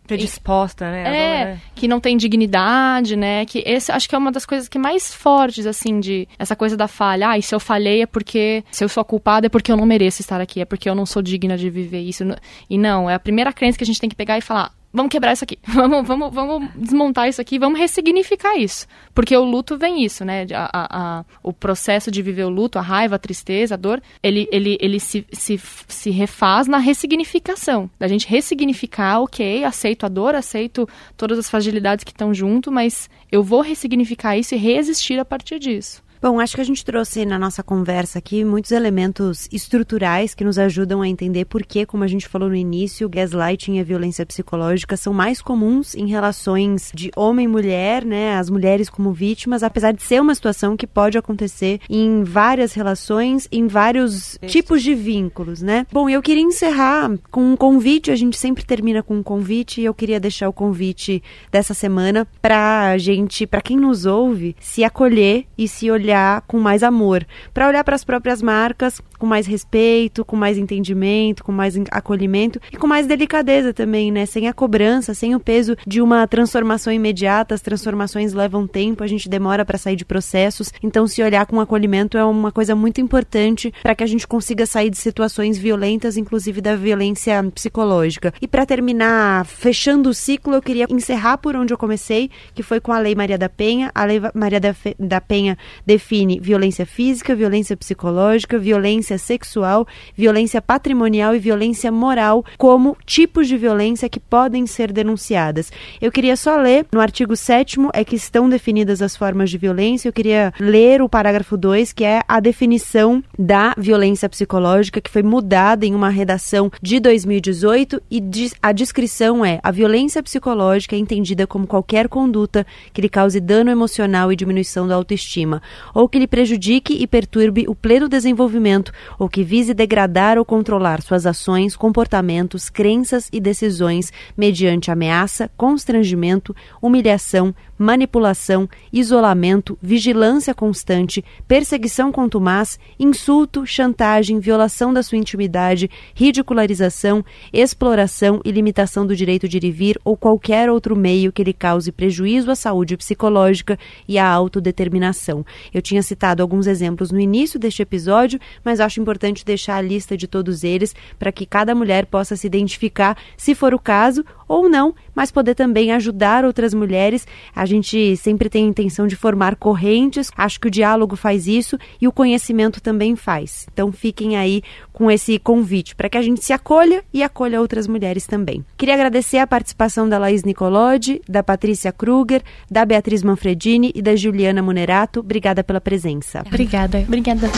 predisposta, né? É, é, que não tem dignidade, né? Que esse acho que é uma das coisas que mais fortes, assim, de essa coisa da falha. Ah, e se eu falhei é porque. Se eu sou culpada é porque eu não mereço estar aqui, é porque eu não sou digna de viver isso. E não, é a primeira crença que a gente tem que pegar e falar: vamos quebrar isso aqui, [laughs] vamos, vamos, vamos desmontar isso aqui, vamos ressignificar isso. Porque o luto vem isso, né? A, a, a, o processo de viver o luto, a raiva, a tristeza, a dor, ele, ele, ele se, se, se refaz na ressignificação. Da gente ressignificar, ok, aceito a dor, aceito todas as fragilidades que estão junto, mas eu vou ressignificar isso e resistir a partir disso. Bom, acho que a gente trouxe na nossa conversa aqui muitos elementos estruturais que nos ajudam a entender por que, como a gente falou no início, o gaslighting e a violência psicológica são mais comuns em relações de homem e mulher, né? As mulheres como vítimas, apesar de ser uma situação que pode acontecer em várias relações, em vários Isso. tipos de vínculos, né? Bom, eu queria encerrar com um convite, a gente sempre termina com um convite, e eu queria deixar o convite dessa semana para gente, para quem nos ouve, se acolher e se olhar olhar com mais amor, para olhar para as próprias marcas com mais respeito, com mais entendimento, com mais acolhimento e com mais delicadeza também, né? Sem a cobrança, sem o peso de uma transformação imediata. As transformações levam tempo, a gente demora para sair de processos. Então, se olhar com acolhimento é uma coisa muito importante para que a gente consiga sair de situações violentas, inclusive da violência psicológica. E para terminar, fechando o ciclo, eu queria encerrar por onde eu comecei, que foi com a Lei Maria da Penha. A Lei Maria da Penha define violência física, violência psicológica, violência sexual, violência patrimonial e violência moral como tipos de violência que podem ser denunciadas. Eu queria só ler no artigo 7 é que estão definidas as formas de violência. Eu queria ler o parágrafo 2, que é a definição da violência psicológica, que foi mudada em uma redação de 2018 e a descrição é: a violência psicológica é entendida como qualquer conduta que lhe cause dano emocional e diminuição da autoestima, ou que lhe prejudique e perturbe o pleno desenvolvimento, ou que vise degradar ou controlar suas ações, comportamentos, crenças e decisões mediante ameaça, constrangimento, humilhação, manipulação, isolamento, vigilância constante, perseguição contumaz, insulto, chantagem, violação da sua intimidade, ridicularização, exploração e limitação do direito de ir e vir ou qualquer outro meio que lhe cause prejuízo à saúde psicológica e à autodeterminação. Eu tinha citado alguns exemplos no início deste episódio, mas acho importante deixar a lista de todos eles para que cada mulher possa se identificar, se for o caso, ou não, mas poder também ajudar outras mulheres. A gente sempre tem a intenção de formar correntes, acho que o diálogo faz isso e o conhecimento também faz. Então fiquem aí com esse convite para que a gente se acolha e acolha outras mulheres também. Queria agradecer a participação da Laís Nicolodi, da Patrícia Kruger, da Beatriz Manfredini e da Juliana Munerato. Obrigada pela presença. Obrigada. Obrigada.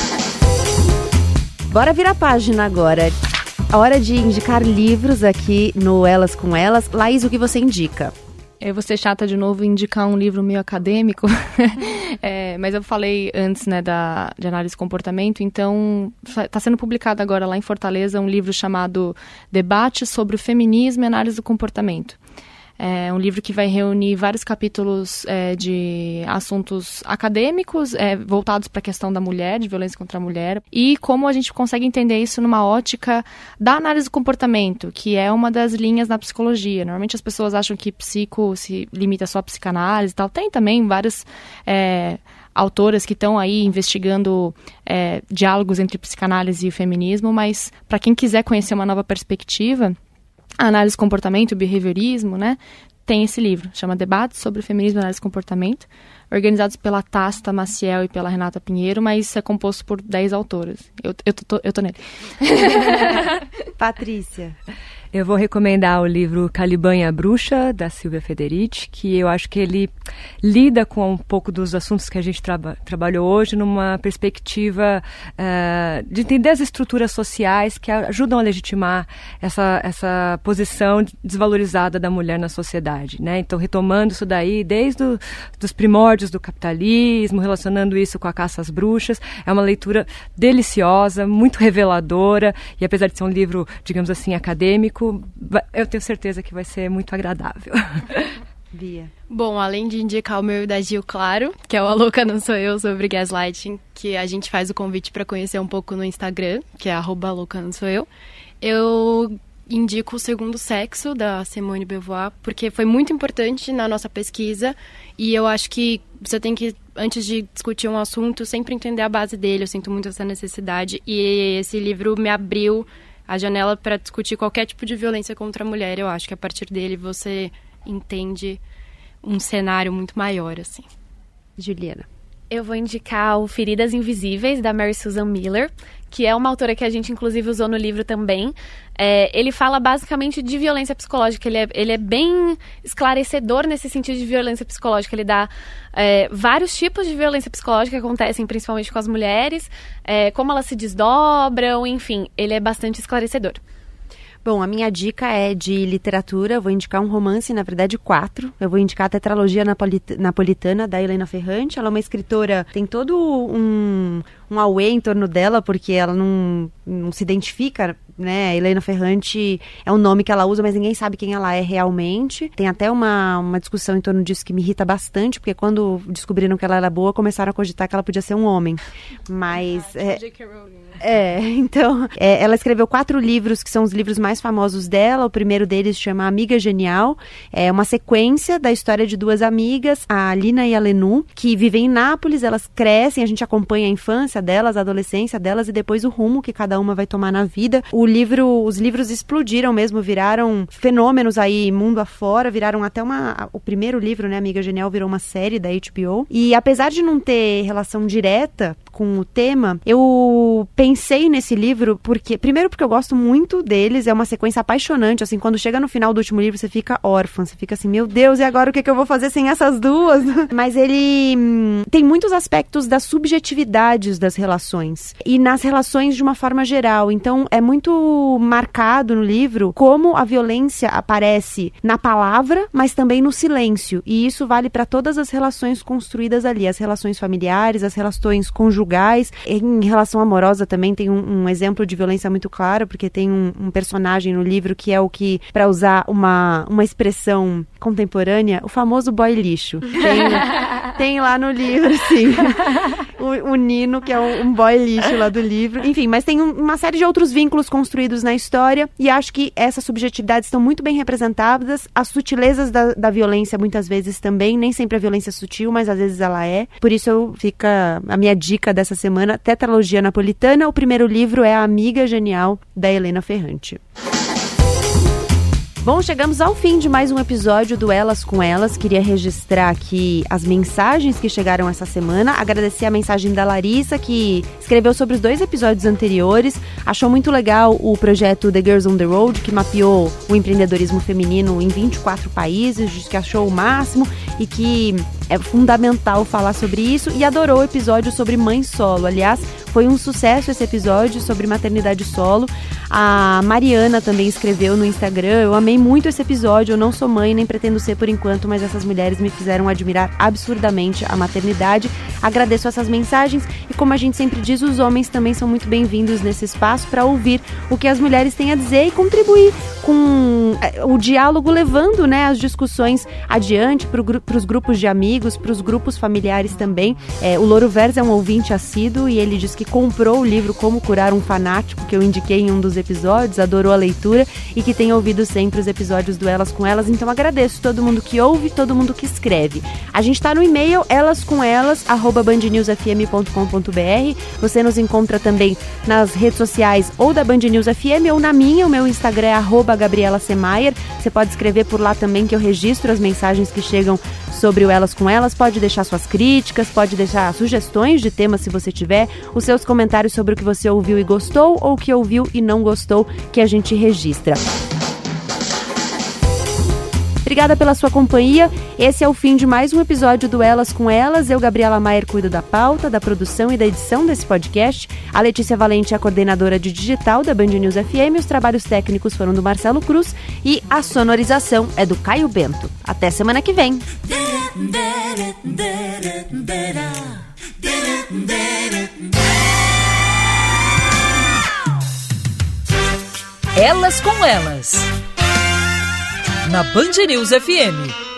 Bora virar a página agora. A hora de indicar livros aqui no Elas com Elas. Laís, o que você indica? Eu vou ser chata de novo indicar um livro meio acadêmico, [laughs] é, mas eu falei antes né, da, de análise de comportamento, então está sendo publicado agora lá em Fortaleza um livro chamado Debate sobre o Feminismo e Análise do Comportamento. É um livro que vai reunir vários capítulos é, de assuntos acadêmicos é, voltados para a questão da mulher, de violência contra a mulher, e como a gente consegue entender isso numa ótica da análise do comportamento, que é uma das linhas na psicologia. Normalmente as pessoas acham que psico se limita só à psicanálise e tal. Tem também várias é, autoras que estão aí investigando é, diálogos entre psicanálise e feminismo, mas para quem quiser conhecer uma nova perspectiva, análise comportamento, behaviorismo, né? Tem esse livro, chama Debates sobre Feminismo e Análise Comportamento, organizados pela Tasta Maciel e pela Renata Pinheiro, mas é composto por 10 autoras. Eu, eu, tô, eu tô nele. [laughs] Patrícia. Eu vou recomendar o livro Caliban e a Bruxa, da Silvia Federici, que eu acho que ele lida com um pouco dos assuntos que a gente traba trabalhou hoje numa perspectiva uh, de entender as estruturas sociais que ajudam a legitimar essa, essa posição desvalorizada da mulher na sociedade. Né? Então, retomando isso daí, desde os primórdios do capitalismo, relacionando isso com a caça às bruxas, é uma leitura deliciosa, muito reveladora, e apesar de ser um livro, digamos assim, acadêmico, eu tenho certeza que vai ser muito agradável. [laughs] Bia. Bom, além de indicar o meu da Gil Claro, que é o A Louca Não Sou Eu, sobre gaslighting, que a gente faz o convite para conhecer um pouco no Instagram, que é arroba louca não sou eu, eu indico o Segundo Sexo, da Simone Beauvoir, porque foi muito importante na nossa pesquisa e eu acho que você tem que, antes de discutir um assunto, sempre entender a base dele. Eu sinto muito essa necessidade e esse livro me abriu a janela para discutir qualquer tipo de violência contra a mulher. Eu acho que a partir dele você entende um cenário muito maior, assim. Juliana. Eu vou indicar o Feridas Invisíveis, da Mary Susan Miller, que é uma autora que a gente, inclusive, usou no livro também. É, ele fala basicamente de violência psicológica. Ele é, ele é bem esclarecedor nesse sentido de violência psicológica. Ele dá é, vários tipos de violência psicológica que acontecem principalmente com as mulheres, é, como elas se desdobram, enfim. Ele é bastante esclarecedor. Bom, a minha dica é de literatura. Eu vou indicar um romance, na verdade, quatro. Eu vou indicar a Tetralogia Napolitana, da Helena Ferrante. Ela é uma escritora, tem todo um, um auê em torno dela, porque ela não, não se identifica né? Helena Ferrante é um nome que ela usa, mas ninguém sabe quem ela é realmente. Tem até uma, uma discussão em torno disso que me irrita bastante, porque quando descobriram que ela era boa, começaram a cogitar que ela podia ser um homem. Mas. Ah, é, é, [laughs] então. É, ela escreveu quatro livros que são os livros mais famosos dela. O primeiro deles chama Amiga Genial. É uma sequência da história de duas amigas, a Alina e a Lenu, que vivem em Nápoles. Elas crescem, a gente acompanha a infância delas, a adolescência delas e depois o rumo que cada uma vai tomar na vida. O livro, os livros explodiram mesmo, viraram fenômenos aí mundo afora, viraram até uma. O primeiro livro, né, Amiga Genial, virou uma série da HBO. E apesar de não ter relação direta com o tema, eu pensei nesse livro porque, primeiro, porque eu gosto muito deles, é uma sequência apaixonante. Assim, quando chega no final do último livro, você fica órfã, você fica assim, meu Deus, e agora o que, é que eu vou fazer sem essas duas? [laughs] Mas ele hum, tem muitos aspectos das subjetividades das relações e nas relações de uma forma geral. Então, é muito marcado no livro como a violência aparece na palavra, mas também no silêncio. E isso vale para todas as relações construídas ali, as relações familiares, as relações conjugais conjugais. Em relação amorosa também tem um, um exemplo de violência muito claro, porque tem um, um personagem no livro que é o que, para usar uma, uma expressão contemporânea, o famoso boy lixo. Tem, [laughs] tem lá no livro, sim. O, o, Nino, que é um, um, boy lixo lá do livro. Enfim, mas tem um, uma série de outros vínculos construídos na história e acho que essas subjetividades estão muito bem representadas. As sutilezas da, da violência, muitas vezes também. Nem sempre a violência é sutil, mas às vezes ela é. Por isso fica a minha dica dica dessa semana, Tetralogia Napolitana. O primeiro livro é A Amiga Genial, da Helena Ferrante. Bom, chegamos ao fim de mais um episódio do Elas com Elas. Queria registrar aqui as mensagens que chegaram essa semana. Agradecer a mensagem da Larissa, que escreveu sobre os dois episódios anteriores. Achou muito legal o projeto The Girls on the Road, que mapeou o empreendedorismo feminino em 24 países, diz que achou o máximo e que é fundamental falar sobre isso. E adorou o episódio sobre mãe solo. Aliás, foi um sucesso esse episódio sobre maternidade solo. A Mariana também escreveu no Instagram. Eu amei muito esse episódio. Eu não sou mãe, nem pretendo ser por enquanto, mas essas mulheres me fizeram admirar absurdamente a maternidade. Agradeço essas mensagens e, como a gente sempre diz, os homens também são muito bem-vindos nesse espaço para ouvir o que as mulheres têm a dizer e contribuir com eh, o diálogo, levando né, as discussões adiante para os grupos de amigos, para os grupos familiares também. É, o Louro Vers é um ouvinte assíduo e ele diz que comprou o livro Como Curar um Fanático, que eu indiquei em um dos episódios, adorou a leitura e que tem ouvido sempre os episódios do Elas com Elas. Então agradeço todo mundo que ouve, todo mundo que escreve. A gente está no e-mail elascomelas@bandnewsfm.com.br. Você nos encontra também nas redes sociais ou da Band News FM ou na minha. O meu Instagram é Gabriela Semayer. Você pode escrever por lá também que eu registro as mensagens que chegam sobre o Elas com Elas. Pode deixar suas críticas, pode deixar sugestões de temas se você tiver, os seus comentários sobre o que você ouviu e gostou ou o que ouviu e não gostou, que a gente registra. Obrigada pela sua companhia. Esse é o fim de mais um episódio do Elas com Elas. Eu, Gabriela Maier, cuido da pauta, da produção e da edição desse podcast. A Letícia Valente é a coordenadora de digital da Band News FM. Os trabalhos técnicos foram do Marcelo Cruz e a sonorização é do Caio Bento. Até semana que vem. Elas com Elas na Band News FM.